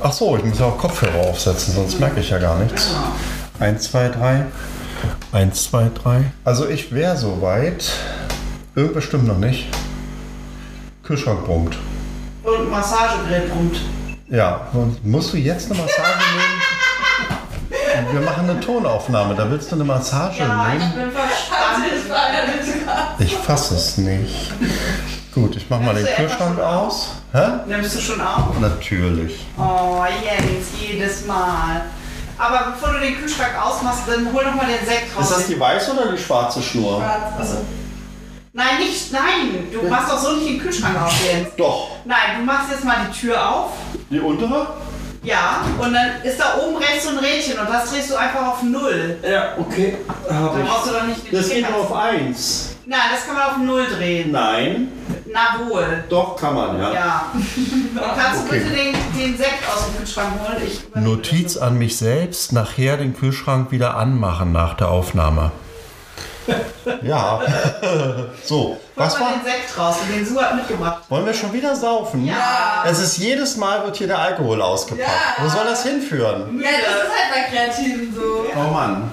Ach so, ich muss ja auch Kopfhörer aufsetzen, sonst merke ich ja gar nichts. Eins, zwei, drei. Eins, zwei, drei. Also ich wäre soweit. Irgendwas stimmt noch nicht. Kühlschrank brummt. Und Massagegerät pumpt. Ja, und musst du jetzt eine Massage nehmen? Wir machen eine Tonaufnahme, da willst du eine Massage Ja, ich nehmen? bin verspannt. Ich fasse es nicht. Gut, ich mach mal den Kühlschrank aus. Hä? Nimmst du schon auf? Natürlich. Oh, Jens, jedes Mal. Aber bevor du den Kühlschrank ausmachst, dann hol noch mal den Sekt raus. die weiße oder die schwarze Schnur? Also, nein, nicht, nein. Du machst doch so nicht den Kühlschrank auf, Jens. Doch. Nein, du machst jetzt mal die Tür auf. Die untere? Ja, und dann ist da oben rechts so ein Rädchen und das drehst du einfach auf Null. Ja, okay. Hab Dann brauchst du doch nicht den Das geht Stecker- nur auf 1. Nein, das kann man auf Null drehen. Nein, Na wohl. doch kann man, ja. Ja. Und kannst Okay. du bitte den, den Sekt aus dem Kühlschrank holen? Ich Notiz an mich selbst, nachher den Kühlschrank wieder anmachen nach der Aufnahme. Ja. so, das. was war? den Sekt raus, den Su hat mitgebracht. Wollen wir schon wieder saufen? Ja. Es ist jedes Mal wird hier der Alkohol ausgepackt. Ja. Wo soll das hinführen? Ja, das ist halt bei Kreativen so. Oh Mann.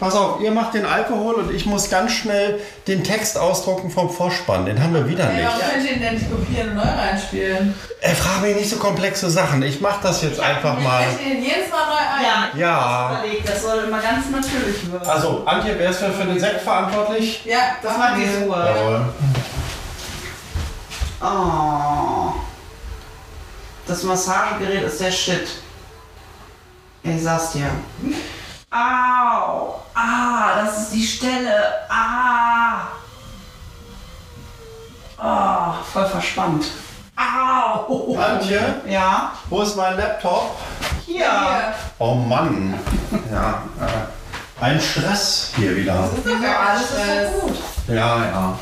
Pass auf, ihr macht den Alkohol und ich muss ganz schnell den Text ausdrucken vom Vorspann. Den haben wir wieder Ey, nicht. warum könnt ihr ihn denn nicht kopieren und neu reinspielen? Er fragt mich nicht so komplexe Sachen. Ich mach das jetzt einfach mal. Ich den jedes Mal neu ein. Ja, ich Ja. das überlegt, das soll immer ganz natürlich wirken. Also, Antje, wer ist für, für den Sekt verantwortlich? Ja, Das macht die Su. Jawohl. Oh. Das Massagegerät ist der Shit. Ich sag's dir. Au! Ah, das ist die Stelle. Ah! Oh, voll verspannt. Au! Antje, Ja? wo ist mein Laptop? Hier! Hier. Oh Mann. Ja, äh, ein Stress hier wieder. Das ist doch Ja, alles ist so gut. Ja, ja.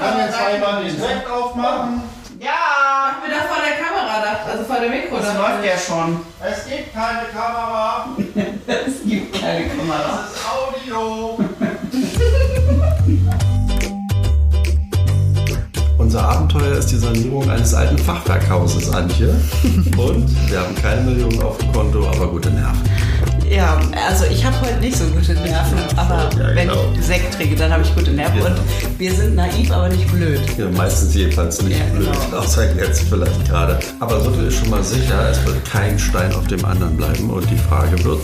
Kann jetzt einmal den Sekt aufmachen? Ja! Ich bin da vor der Kamera dachte, also vor dem Mikro. Das läuft ja schon. Es gibt keine Kamera. Es gibt keine Kamera. Das ist Audio. Unser Abenteuer ist die Sanierung eines alten Fachwerkhauses, Antje. Und wir haben keine Millionen auf dem Konto, aber gute Nerven. Ja, also ich habe heute nicht so gute Nerven, aber Ja, wenn genau. ich Sekt trinke, dann habe ich gute Nerven. Ja. Und wir sind naiv, aber nicht blöd. Ja, meistens jedenfalls nicht Ja, blöd, genau. außer jetzt vielleicht gerade. Aber so viel ist schon mal sicher, es wird kein Stein auf dem anderen bleiben. Und die Frage wird,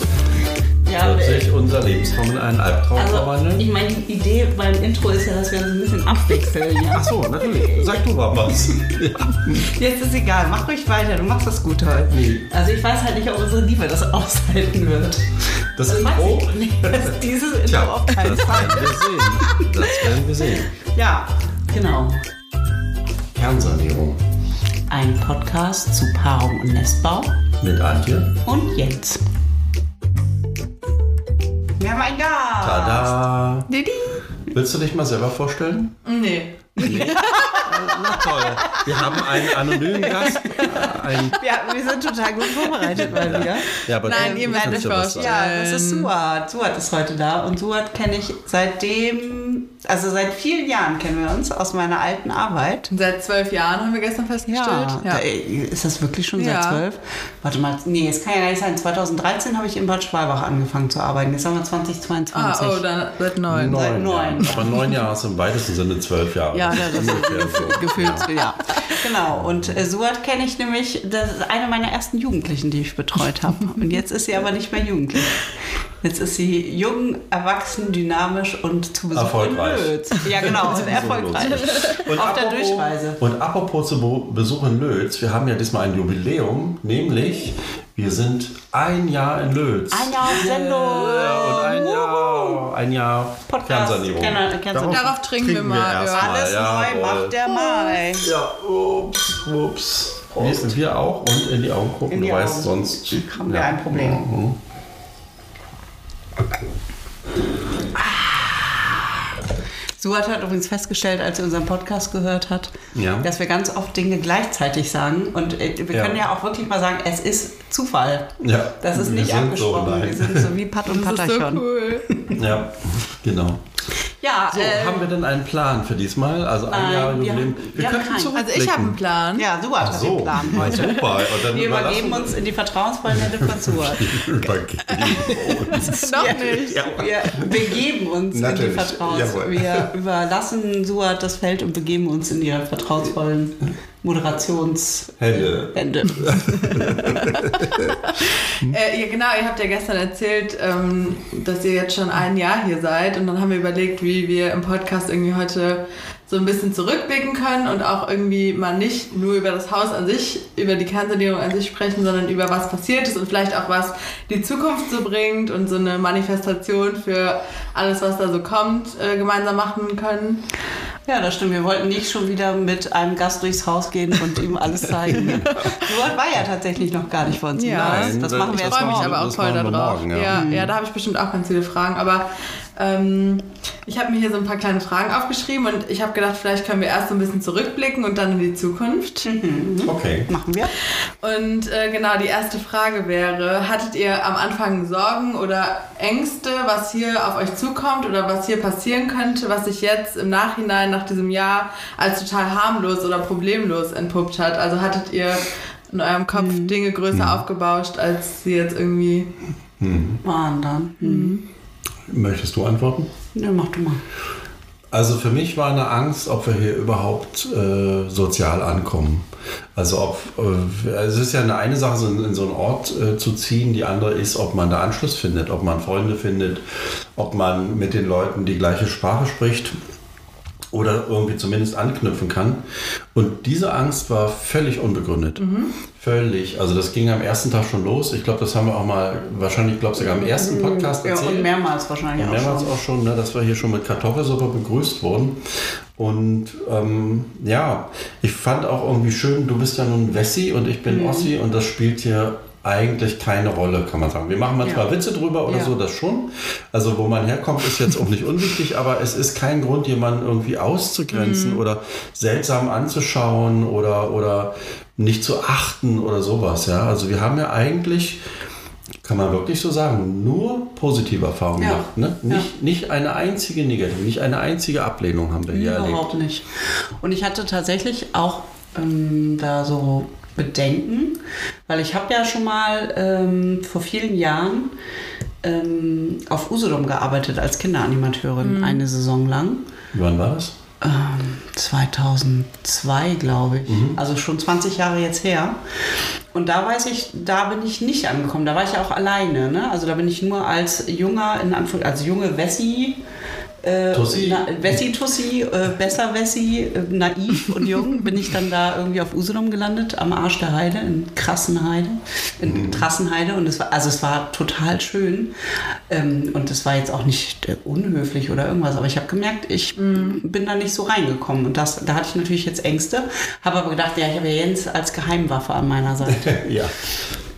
Ja, wird äh, sich unser Lebenstraum in einen Albtraum also verwandeln? ich meine, die Idee beim Intro ist ja, dass wir uns ein bisschen abwechseln. Ja? Ach so, natürlich. Sag du mal was. Ja. Jetzt ist egal, mach ruhig weiter, du machst das gut heute. Nee. Also ich weiß halt nicht, ob unsere Liebe das aushalten wird. Das Also weiß Intro? ich nicht. Das- Dieses Intro Tja, auf keinen das Fall. werden wir sehen. Das werden wir sehen. Ja, genau. Kernsanierung Ein Podcast zu Paarung und Nestbau mit Antje. und Jens. Wir haben einen Gast. Tada! Didi. Willst du dich mal selber vorstellen? Nee. Na toll. Wir haben einen anonymen Gast. Ein, Ja, wir sind total gut vorbereitet mal wieder. ja, aber Nein, ihr werdet ja euch vorstellen. Ja, das ist Suat. Suat ist heute da und Suat kenne ich seitdem, also seit vielen Jahren kennen wir uns aus meiner alten Arbeit. Seit zwölf Jahren haben wir gestern festgestellt. Da, ist das wirklich schon seit Ja. zwölf? Warte mal, nee, es kann ja gar nicht sein. 2013 habe ich in Bad Schwalbach angefangen zu arbeiten. Jetzt haben wir 2022. Ah, oh, dann seit neun. Seit Neun, neun. Ja. Aber neun Jahre ist im weitesten Sinne zwölf Jahre. Ja, das ist so. gefühlt, ja. Genau, und äh, Suat kenne ich nämlich, das ist eine meiner ersten Jugendlichen, die ich betreut habe. Und jetzt ist sie aber nicht mehr jugendlich. Jetzt ist sie jung, erwachsen, dynamisch und zu Besuch Erfolgreich. in Lötz. Ja, genau, und erfolgreich. Und Auf der apropos- Durchreise. Und apropos zu Be- Besuch in Lötz, wir haben ja diesmal ein Jubiläum, nämlich wir sind ein Jahr in Lötz. Ein Jahr auf Sendung. Ja, und ein Jahr, ein Jahr Podcast. Kernsanierung. Kenner- Kernsanierung. Darauf trinken wir mal, erst ja. mal. Alles neu jawohl. macht der Mai. Ja, ups, ups. Wir, wir auch und in die Augen gucken. In die du weißt, Augen. sonst Haben wir ein Problem. Mhm. Suat hat übrigens festgestellt, als er unseren Podcast gehört hat, Ja. dass wir ganz oft Dinge gleichzeitig sagen. Und äh, wir Ja. können ja auch wirklich mal sagen, es ist Zufall. Ja, Das ist wir nicht abgesprochen. So, wir sind so wie Pat und Das ist so Patachon. cool. Ja, genau. Ja, So, äh, haben wir denn einen Plan für diesmal? Also ein nein, Jahr wir Jubiläum. haben- wir haben könnten zurückblicken. Also ich habe einen Plan. ja, Suat Ach hat so, den Plan heute. super. Und dann Wir überlassen übergeben uns in die vertrauensvollen Hände von Suat. übergeben uns. Noch nicht. Ja. Wir begeben uns in die Natürlich, Vertrauens. jawohl. Wir überlassen Suat das Feld und begeben uns in ihre vertrauensvollen Moderationshände. Hände. Äh, ja, genau, ihr habt ja gestern erzählt, ähm, dass ihr jetzt schon ein Jahr hier seid und dann haben wir überlegt, wie wir im Podcast irgendwie heute so ein bisschen zurückblicken können und auch irgendwie mal nicht nur über das Haus an sich, über die Kernsanierung an sich sprechen, sondern über was passiert ist und vielleicht auch was die Zukunft so bringt und so eine Manifestation für alles, was da so kommt, äh, gemeinsam machen können. Ja, das stimmt. Wir wollten nicht schon wieder mit einem Gast durchs Haus gehen und ihm alles zeigen. Suat war ja tatsächlich noch gar nicht bei uns Ja. Haus. Das Nein, machen wir Ich jetzt freue mich morgen. aber auch voll darauf. morgen, ja. ja. Ja, da habe ich bestimmt auch ganz viele Fragen. Aber ähm, ich habe mir hier so ein paar kleine Fragen aufgeschrieben und ich habe gedacht, vielleicht können wir erst so ein bisschen zurückblicken und dann in die Zukunft. Okay. Machen wir. Und äh, genau, die erste Frage wäre, hattet ihr am Anfang Sorgen oder Ängste, was hier auf euch zukommt oder was hier passieren könnte, was sich jetzt im Nachhinein nach diesem Jahr als total harmlos oder problemlos entpuppt hat? Also hattet ihr in eurem Kopf Dinge größer aufgebauscht, als sie jetzt irgendwie... Waren dann. Möchtest du antworten? Ja, mach du mal. Also für mich war eine Angst, ob wir hier überhaupt äh, sozial ankommen. Also ob äh, es ist ja eine, eine Sache, so in, in so einen Ort äh, zu ziehen, die andere ist, ob man da Anschluss findet, ob man Freunde findet, ob man mit den Leuten die gleiche Sprache spricht oder irgendwie zumindest anknüpfen kann. Und diese Angst war völlig unbegründet. Völlig. Also das ging am ersten Tag schon los. Ich glaube, das haben wir auch mal, wahrscheinlich, ich glaube sogar im ersten Podcast Ja, erzählt. und mehrmals wahrscheinlich Und auch mehrmals schon. auch schon, ne, dass wir hier schon mit Kartoffelsuppe begrüßt wurden. Und ähm, ja, ich fand auch irgendwie schön, du bist ja nun Wessi und ich Mhm. bin Ossi und das spielt hier eigentlich keine Rolle, kann man sagen. Wir machen manchmal Ja. Witze drüber oder Ja. so, das schon. Also wo man herkommt, ist jetzt auch nicht unwichtig, aber es ist kein Grund, jemanden irgendwie auszugrenzen Mhm. oder seltsam anzuschauen oder, oder nicht zu achten oder sowas. Ja? Also wir haben ja eigentlich kann man wirklich so sagen, nur positive Erfahrungen Ja. gemacht. Ne? Nicht, nicht eine einzige negative, nicht eine einzige Ablehnung haben wir hier erlebt. Überhaupt nicht. Und ich hatte tatsächlich auch ähm, da so Bedenken, weil ich habe ja schon mal ähm, vor vielen Jahren ähm, auf Usedom gearbeitet als Kinderanimateurin eine Saison lang. Wann war das? Ähm, 2002, glaube ich. Also schon 20 Jahre jetzt her. Und da weiß ich, da bin ich nicht angekommen. Da war ich ja auch alleine. Ne? Also da bin ich nur als junger, in Anführung, als junge Wessi. Äh, Tussi? Na, Wessi Tussi, äh, besser Wessi, äh, naiv und jung, bin ich dann da irgendwie auf Usedom gelandet, am Arsch der Heide, in Krassenheide, in Trassenheide. Und es war, also es war total schön. Ähm, und es war jetzt auch nicht äh, unhöflich oder irgendwas, aber ich habe gemerkt, ich bin da nicht so reingekommen. Und das, da hatte ich natürlich jetzt Ängste, habe aber gedacht, ja, ich habe ja Jens als Geheimwaffe an meiner Seite ja.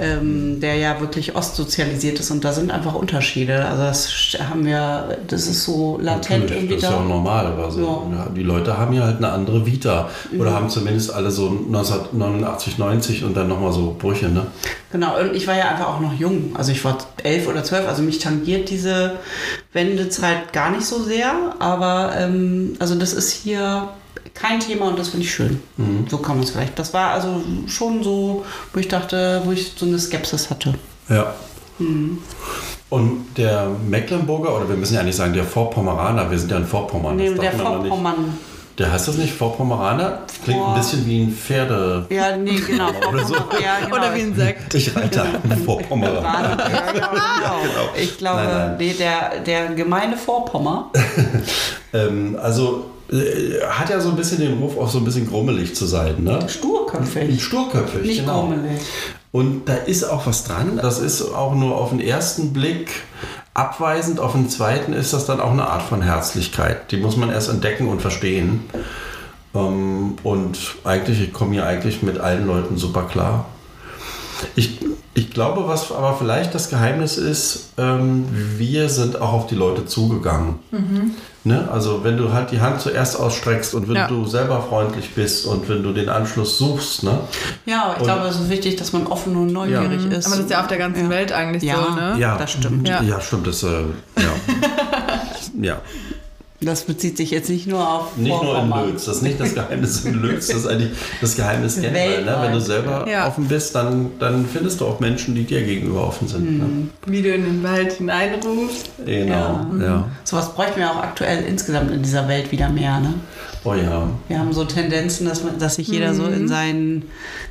Ähm, der ja wirklich ostsozialisiert ist und da sind einfach Unterschiede. Also das haben wir, das ist so latent Natürlich, irgendwie das ist ja auch normal. Also, Ja. Die Leute haben ja halt eine andere Vita. Mhm. Oder haben zumindest alle so 1989, 90 und dann nochmal so Brüche. Ne? Genau, und ich war ja einfach auch noch jung. Also ich war elf oder zwölf, also mich tangiert diese Wendezeit gar nicht so sehr, aber ähm, also das ist hier kein Thema und das finde ich schön. Mhm. So kann man es vielleicht. Das war also schon so, wo ich dachte, wo ich so eine Skepsis hatte. Ja. Mhm. Und der Mecklenburger, oder wir müssen ja nicht sagen, der Vorpommeraner, wir sind ja in Vorpommern. Nee, der. Vorpommern. Der heißt das nicht Vorpommeraner? Klingt Vor- ein bisschen wie ein Pferde. Ja, nee, genau. Oder so. Ja, genau. Oder wie ein Sekt. Ich reite einen Vorpommeraner. Bahn- Ja, ja, genau. Ich glaube, Nein, nein. Nee, der, der gemeine Vorpommer. Ähm, also äh, hat ja so ein bisschen den Ruf, auch so ein bisschen grummelig zu sein. Ne? Sturköpfig. Sturköpfig, Nicht genau. grummelig. Und da ist auch was dran. Das ist auch nur auf den ersten Blick abweisend. Auf den zweiten ist das dann auch eine Art von Herzlichkeit. Die muss man erst entdecken und verstehen. Ähm, und eigentlich, ich komme hier eigentlich mit allen Leuten super klar. Ich, ich glaube, was aber vielleicht das Geheimnis ist, ähm, wir sind auch auf die Leute zugegangen. Ne? Also wenn du halt die Hand zuerst ausstreckst und wenn Ja. du selber freundlich bist und wenn du den Anschluss suchst, ne? Ja, aber ich Und- glaube, es ist wichtig, dass man offen und neugierig ist. Aber das ist ja auf der ganzen Ja. Welt eigentlich Ja. so, ne? Ja, das stimmt. Ja, Ja. stimmt. Das, äh, ja. ja. Das bezieht sich jetzt nicht nur auf Nicht nur in. Lötz. Das ist nicht das Geheimnis in Lötz, das ist eigentlich das Geheimnis generell. Ne? Wenn du selber Ja. offen bist, dann, dann findest du auch Menschen, die dir gegenüber offen sind. Ne? Wie du in den Wald hineinrufst. Genau, ja. Sowas bräuchten wir auch aktuell insgesamt in dieser Welt wieder mehr. Ne? Oh ja. Wir haben so Tendenzen, dass, man, dass sich jeder so Mhm. in, seinen,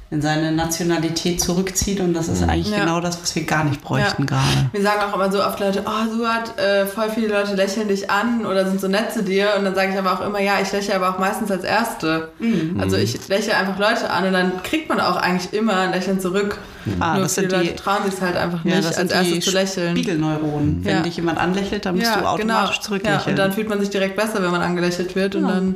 in seine Nationalität zurückzieht und das ist eigentlich Ja. genau das, was wir gar nicht bräuchten Ja. gerade. Wir sagen auch immer so oft Leute, oh Suat, äh, voll viele Leute lächeln dich an oder sind so nett zu dir. Und dann sage ich aber auch immer, ja, ich lächle aber auch meistens als Erste. Mhm. Also ich lächle einfach Leute an und dann kriegt man auch eigentlich immer ein Lächeln zurück. Ah, Nur das viele sind die- Leute trauen sich halt einfach Ja, nicht, das als erstes zu lächeln. Spiegelneuronen. Wenn Ja. dich jemand anlächelt, dann musst du automatisch Ja, zurücklächeln. und dann fühlt man sich direkt besser, wenn man angelächelt wird. Und dann,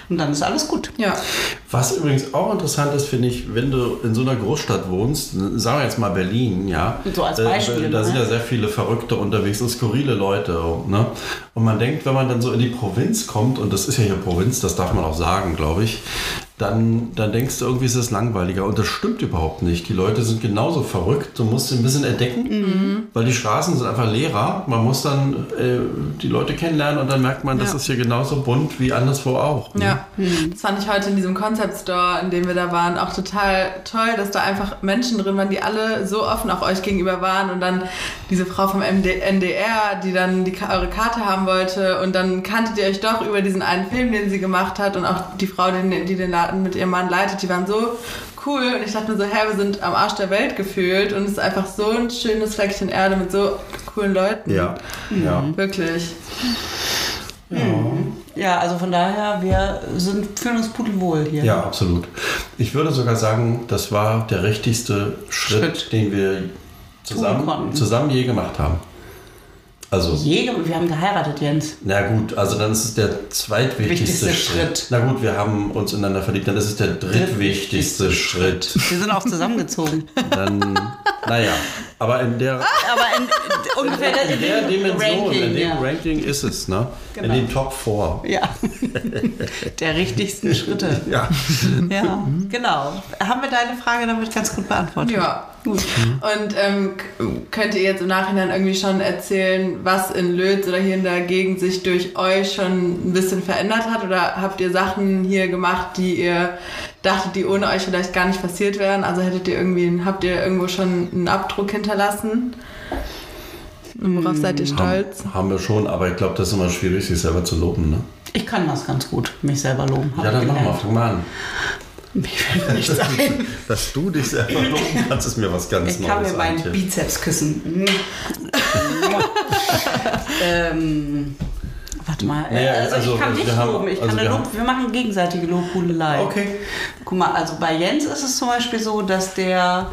und dann ist alles gut. ja. Was übrigens auch interessant ist, finde ich, wenn du in so einer Großstadt wohnst, sagen wir jetzt mal Berlin, ja. So als äh, Beispiel, Da ne? sind ja sehr viele Verrückte unterwegs und skurrile Leute. Ne? Und man denkt, wenn man dann so in die Provinz kommt, und das ist ja hier Provinz, das darf man auch sagen, glaube ich, dann, dann denkst du irgendwie, ist es langweiliger. Und das stimmt überhaupt nicht. Die Leute sind genauso verrückt. Du musst sie ein bisschen entdecken, Mhm. weil die Straßen sind einfach leerer. Man muss dann äh, die Leute kennenlernen und dann merkt man, das Ja. ist hier genauso bunt wie anderswo auch. Ne? Ja, das fand ich heute in diesem Concept Store, in dem wir da waren, auch total toll, dass da einfach Menschen drin waren, die alle so offen auch euch gegenüber waren und dann diese Frau vom MD NDR, die dann die, eure Karte haben wollte und dann kanntet ihr euch doch über diesen einen Film, den sie gemacht hat und auch die Frau, die, die den Laden mit ihrem Mann leitet, die waren so cool und ich dachte mir so, hä, wir sind am Arsch der Welt gefühlt und es ist einfach so ein schönes Fleckchen Erde mit so coolen Leuten. Ja, ja. Wirklich. Ja, also von daher, wir sind, fühlen uns pudelwohl hier. Ja, absolut. Ich würde sogar sagen, das war der richtigste Schritt, Schritt. den wir zusammen, zusammen je gemacht haben. Also, Je, wir haben geheiratet, Jens. na gut, also dann ist es der zweitwichtigste Wichtigste Schritt. Schritt. Na gut, wir haben uns ineinander verliebt, dann ist es der drittwichtigste Schritt. Wir sind auch zusammengezogen. Dann, naja, aber in der, Aber in, ungefähr in der Dimension, Ranking, in dem ja. Ranking ist es, ne? Genau. In den Top 4. Ja, der richtigsten Schritte. Ja. Ja, genau. Haben wir deine Frage damit ganz gut beantwortet? Ja. Gut. Und ähm, könnt ihr jetzt im Nachhinein irgendwie schon erzählen, was in Lötz oder hier in der Gegend sich durch euch schon ein bisschen verändert hat? Oder habt ihr Sachen hier gemacht, die ihr dachtet, die ohne euch vielleicht gar nicht passiert wären? Also hättet ihr irgendwie, habt ihr irgendwo schon einen Abdruck hinterlassen? Und worauf seid ihr stolz? Haben, haben wir schon, aber ich glaube, das ist immer schwierig, sich selber zu loben, ne? Ich kann das ganz gut, mich selber loben. Ja, dann ich mach mal, fang mal an. Mir fällt nichts ein. Dass du dich selber loben kannst, ist mir was ganz Ich kann Neues. mir meinen. Bizeps küssen. ähm, warte mal. Naja, also, also, ich kann dich haben- loben. Ich also kann wir Lob, wir machen gegenseitige Lobhudelei. Okay. Guck mal, also bei Jens ist es zum Beispiel so, dass der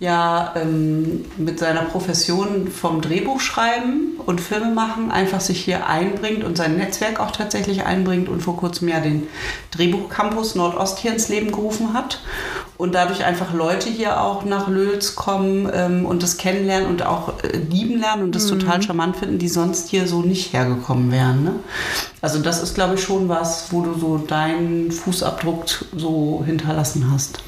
ja ähm, mit seiner Profession vom Drehbuchschreiben und Filme machen einfach sich hier einbringt und sein Netzwerk auch tatsächlich einbringt und vor kurzem ja den Drehbuchcampus Nordost hier ins Leben gerufen hat und dadurch einfach Leute hier auch nach Löls kommen ähm, und das kennenlernen und auch äh, lieben lernen und das total charmant finden, die sonst hier so nicht hergekommen wären. Ne? Also das ist, glaube ich, schon was, wo du so deinen Fußabdruck so hinterlassen hast.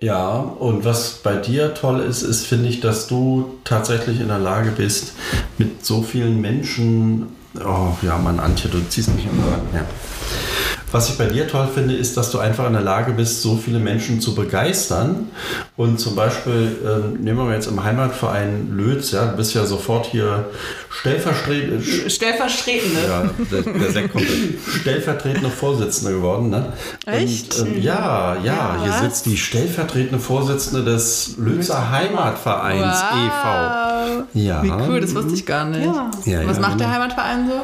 Ja, und was bei dir toll ist, ist, finde ich, dass du tatsächlich in der Lage bist, mit so vielen Menschen. Oh ja, Mann, Antje, du ziehst mich immer. Ja. Was ich bei dir toll finde, ist, dass du einfach in der Lage bist, so viele Menschen zu begeistern. Und zum Beispiel, ähm, nehmen wir mal jetzt im Heimatverein Lötz, ja, du bist ja sofort hier stellvertretend, Stellvertretende. Ja, der, der Sekt kommt. Stellvertretende Vorsitzende geworden, ne? Echt? Und, ähm, ja, ja, hier was? sitzt die stellvertretende Vorsitzende des Lützer Heimatvereins e.V. Ja. Wie cool, das wusste ich gar nicht. Ja. Ja, Was ja, macht der genau. Heimatverein so?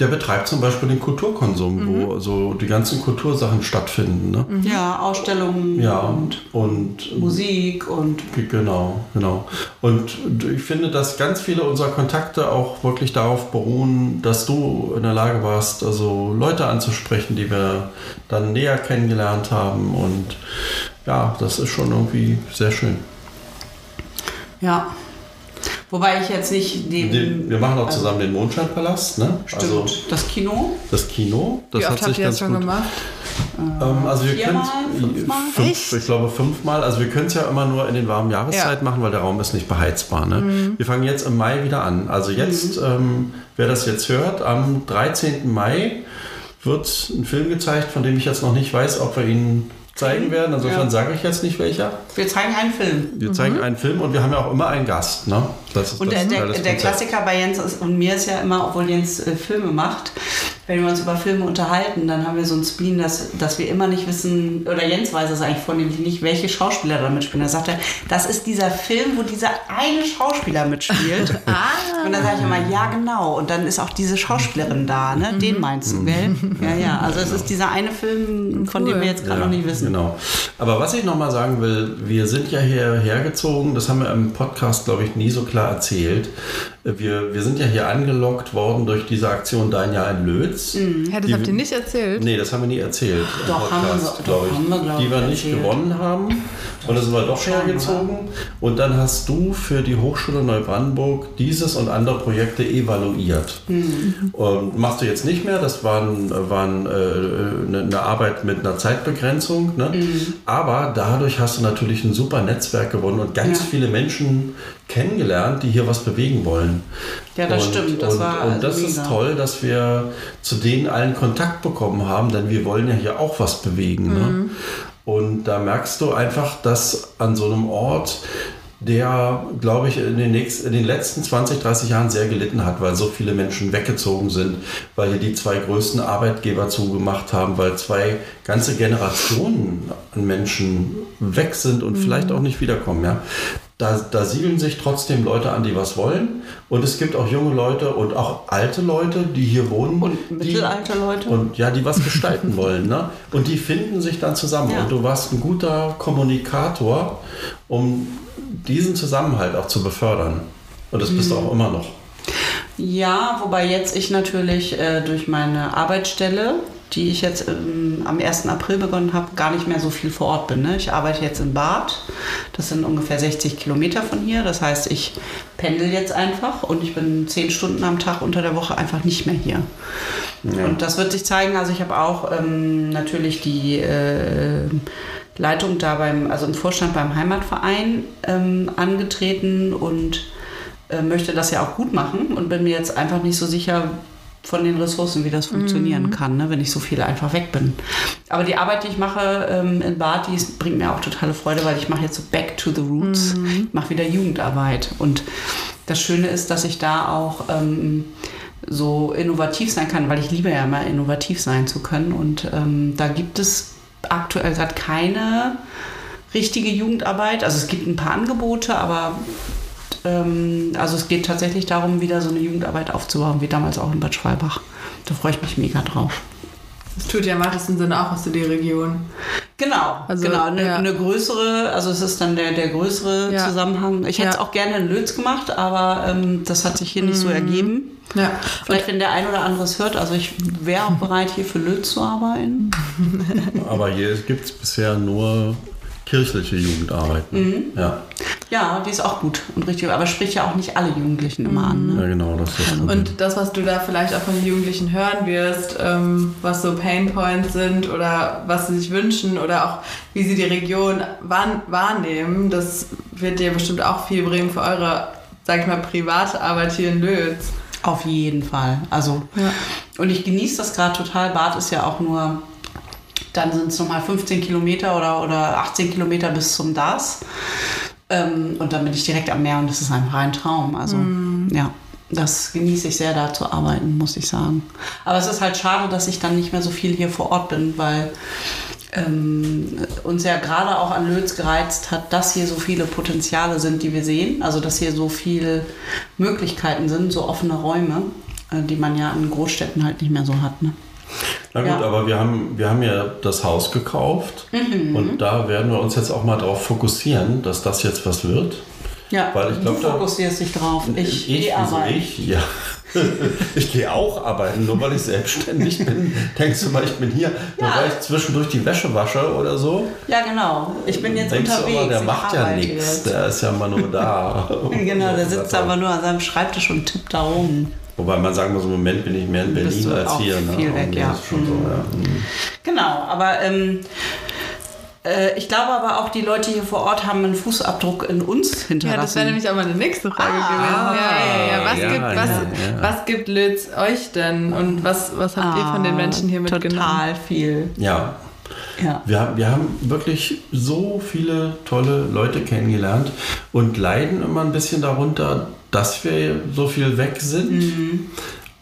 Der betreibt zum Beispiel den Kulturkonsum, Mhm. wo so die ganzen Kultursachen stattfinden, ne? Ja, Ausstellungen Ja, und und Musik und Genau, genau. Und ich finde, dass ganz viele unserer Kontakte auch wirklich darauf beruhen, dass du in der Lage warst, also Leute anzusprechen, die wir dann näher kennengelernt haben. Und ja, das ist schon irgendwie sehr schön. ja. Wobei ich jetzt nicht den. Den, wir machen auch zusammen den Mondscheinpalast, ne? Stimmt. Also das Kino. das Kino, das Wie hat oft habt sich ihr das schon gut. gemacht? Ähm, also wir können viermal, fünfmal? fünf, ich glaube fünfmal. Also wir können es ja immer nur in den warmen Jahreszeiten machen, weil der Raum ist nicht beheizbar. Ne? Mhm. Wir fangen jetzt im Mai wieder an. Also jetzt, ähm, wer das jetzt hört, am 13. Mai wird ein Film gezeigt, von dem ich jetzt noch nicht weiß, ob wir ihn zeigen werden. Insofern Ja. sage ich jetzt nicht welcher. Wir zeigen einen Film. Wir zeigen einen Film und wir haben ja auch immer einen Gast. Ne? Das ist Und das der, der, der. Klassiker bei Jens ist, und mir ist ja immer, obwohl Jens äh, Filme macht, wenn wir uns über Filme unterhalten, dann haben wir so ein Spleen, dass, dass wir immer nicht wissen, oder Jens weiß es eigentlich vornehmlich nicht, welche Schauspieler da mitspielen. Da sagt er, das ist dieser Film, wo dieser eine Schauspieler mitspielt. Ah. Und dann sage ich immer, ja genau. Und dann ist auch diese Schauspielerin da, ne? Den meinst du, gell? Ja, ja. Also es ist dieser eine Film, von dem Cool. wir jetzt gerade Ja, noch nicht wissen. Genau. Aber was ich nochmal sagen will, wir sind ja hierher gezogen, das haben wir im Podcast, glaube ich, nie so klar erzählt. Wir, wir sind ja hier angelockt worden durch diese Aktion Dein Jahr in Lötz. Ja, das Die- habt ihr nicht erzählt. Nee, das haben wir nie erzählt. im Doch, haben wir- doch, glaub ich, haben wir, glaub die wir nicht erzählt. gewonnen haben. Und da sind wir doch hergezogen. Und dann hast du für die Hochschule Neubrandenburg dieses und andere Projekte evaluiert. Mhm. Und machst du jetzt nicht mehr. Das war, äh, eine, Arbeit mit einer Zeitbegrenzung. Ne? Mhm. Aber dadurch hast du natürlich ein super Netzwerk gewonnen und ganz Ja. viele Menschen kennengelernt, die hier was bewegen wollen. Ja, das und, stimmt. Das und, war und das ist mega. toll, dass wir zu denen allen Kontakt bekommen haben, denn wir wollen ja hier auch was bewegen. Mhm. Ne? Und da merkst du einfach, dass an so einem Ort, der, glaube ich, in den, nächsten, in den letzten 20, 30 Jahren sehr gelitten hat, weil so viele Menschen weggezogen sind, weil hier die zwei größten Arbeitgeber zugemacht haben, weil zwei ganze Generationen an Menschen weg sind und vielleicht auch nicht wiederkommen. Ja? Da, da siedeln sich trotzdem Leute an, die was wollen. Und es gibt auch junge Leute und auch alte Leute, die hier wohnen. Und mittelalte Leute. und ja, die was gestalten wollen. Ne? Und die finden sich dann zusammen. Ja. Und du warst ein guter Kommunikator, um diesen Zusammenhalt auch zu befördern. Und das Mhm. bist du auch immer noch. Ja, wobei jetzt ich natürlich äh, durch meine Arbeitsstelle, die ich jetzt ähm, am 1. April begonnen habe, gar nicht mehr so viel vor Ort bin. Ne? Ich arbeite jetzt in Bad. Das sind ungefähr 60 Kilometer von hier. Das heißt, ich pendel jetzt einfach und ich bin zehn Stunden am Tag unter der Woche einfach nicht mehr hier. Und das wird sich zeigen. Also ich habe auch ähm, natürlich die äh, Leitung da beim, also im Vorstand beim Heimatverein ähm, angetreten und äh, möchte das ja auch gut machen und bin mir jetzt einfach nicht so sicher von den Ressourcen, wie das funktionieren kann, ne, wenn ich so viel einfach weg bin. Aber die Arbeit, die ich mache ähm, in Bad, die bringt mir auch totale Freude, weil ich mache jetzt so Back to the Roots. Ich mache wieder Jugendarbeit. Und das Schöne ist, dass ich da auch ähm, so innovativ sein kann, weil ich liebe ja immer innovativ sein zu können. Und ähm, da gibt es aktuell gerade keine richtige Jugendarbeit. Also es gibt ein paar Angebote, aber ähm, also es geht tatsächlich darum, wieder so eine Jugendarbeit aufzubauen, wie damals auch in Bad Schwalbach. Da freue ich mich mega drauf. Das tut ja im weitesten Sinne auch für die Region. Genau, Also, genau. Eine, ja. eine größere, also es ist dann der, der größere Ja. Zusammenhang. Ich hätte es Ja. auch gerne in Lötz gemacht, aber ähm, das hat sich hier nicht so ergeben. Ja. Vielleicht, wenn der ein oder andere es hört, also ich wäre auch bereit, hier für Lötz zu arbeiten. Aber hier gibt es bisher nur kirchliche Jugendarbeit. Ne? Mhm. Ja. Ja, die ist auch gut und richtig, aber spricht ja auch nicht alle Jugendlichen immer an. Ne? ja, genau. Das ist das. Und das, was du da vielleicht auch von den Jugendlichen hören wirst, ähm, was so Pain Points sind oder was sie sich wünschen oder auch wie sie die Region wahr wahrnehmen, das wird dir bestimmt auch viel bringen für eure, sag ich mal, private Arbeit hier in Lötz. Auf jeden Fall. Also, Ja. und ich genieße das gerade total. Bad ist ja auch nur, dann sind es nochmal 15 Kilometer oder, oder 18 Kilometer bis zum DAS. Ähm, und dann bin ich direkt am Meer und das ist einfach ein Traum. Also, ja. Das genieße ich sehr, da zu arbeiten, muss ich sagen. Aber es ist halt schade, dass ich dann nicht mehr so viel hier vor Ort bin, weil ähm, uns ja gerade auch an Lötz gereizt hat, dass hier so viele Potenziale sind, die wir sehen. Also dass hier so viele Möglichkeiten sind, so offene Räume, äh, die man ja in Großstädten halt nicht mehr so hat. Ne? Na gut, Ja. aber wir haben, wir haben ja das Haus gekauft Mhm. und da werden wir uns jetzt auch mal darauf fokussieren, dass das jetzt was wird. Ja, Weil ich glaub, du fokussierst dich drauf. Ich, ich, gehe wieso arbeiten. ich? Ja. ich gehe auch arbeiten, nur weil ich selbstständig bin. Denkst du mal, ich bin hier, nur Ja. weil ich zwischendurch die Wäsche wasche oder so? Ja, genau. Ich bin jetzt Denkst unterwegs. du aber, der macht ja nichts, der ist ja immer nur da. Genau, der sitzt aber nur an seinem Schreibtisch und tippt da rum. Wobei man sagen muss, im Moment bin ich mehr in Bist Berlin du als auch hier. Ne? viel weg, Und ja. So, ja. Mhm. Genau, Genau, aber ähm, äh, ich glaube aber auch, die Leute hier vor Ort haben einen Fußabdruck in uns hinterlassen. Ja, das wäre nämlich auch meine nächste Frage Ah, gewesen. Ja, ja, ja. Was, ja, gibt, was, ja, ja. was gibt Lötz euch denn? Und was, was habt ihr von den Menschen hier mitgenommen? Total viel. Ja, Ja. wir, haben- wir haben wirklich so viele tolle Leute kennengelernt und leiden immer ein bisschen darunter, dass wir so viel weg sind. Mhm.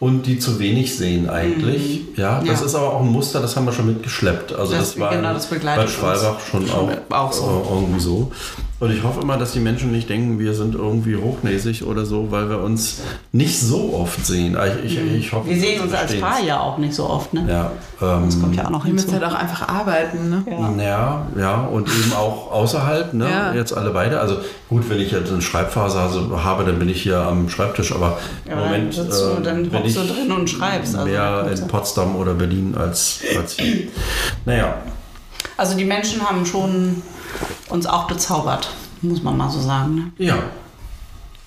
Und die zu wenig sehen eigentlich. Ja, das Ja. ist aber auch ein Muster, das haben wir schon mitgeschleppt. Also Das- das, war genau, das Bad Schwalbach schon Schon auch, auch so. äh, irgendwie so. Und ich hoffe immer, dass die Menschen nicht denken, wir sind irgendwie hochnäsig oder so, weil wir uns nicht so oft sehen. Ich, ich, ich hoffe, Mhm. Wir sehen uns als. Paar ja auch nicht so oft, ne? Ja, ähm, Das kommt ja auch noch Ihr müsst hinzu. halt auch einfach arbeiten, ne? Ja. Ja, ja, und eben auch außerhalb, ne? Ja. Jetzt alle beide. Also gut, wenn ich jetzt eine Schreibphase also habe, dann bin ich hier am Schreibtisch, aber Ja, im Moment dann sitzt du, äh, dann bin hockst du ich drin und schreibst. Also, mehr in. Potsdam oder Berlin als, als hier. Naja, also die Menschen haben schon uns auch bezaubert, muss man mal so sagen. ja,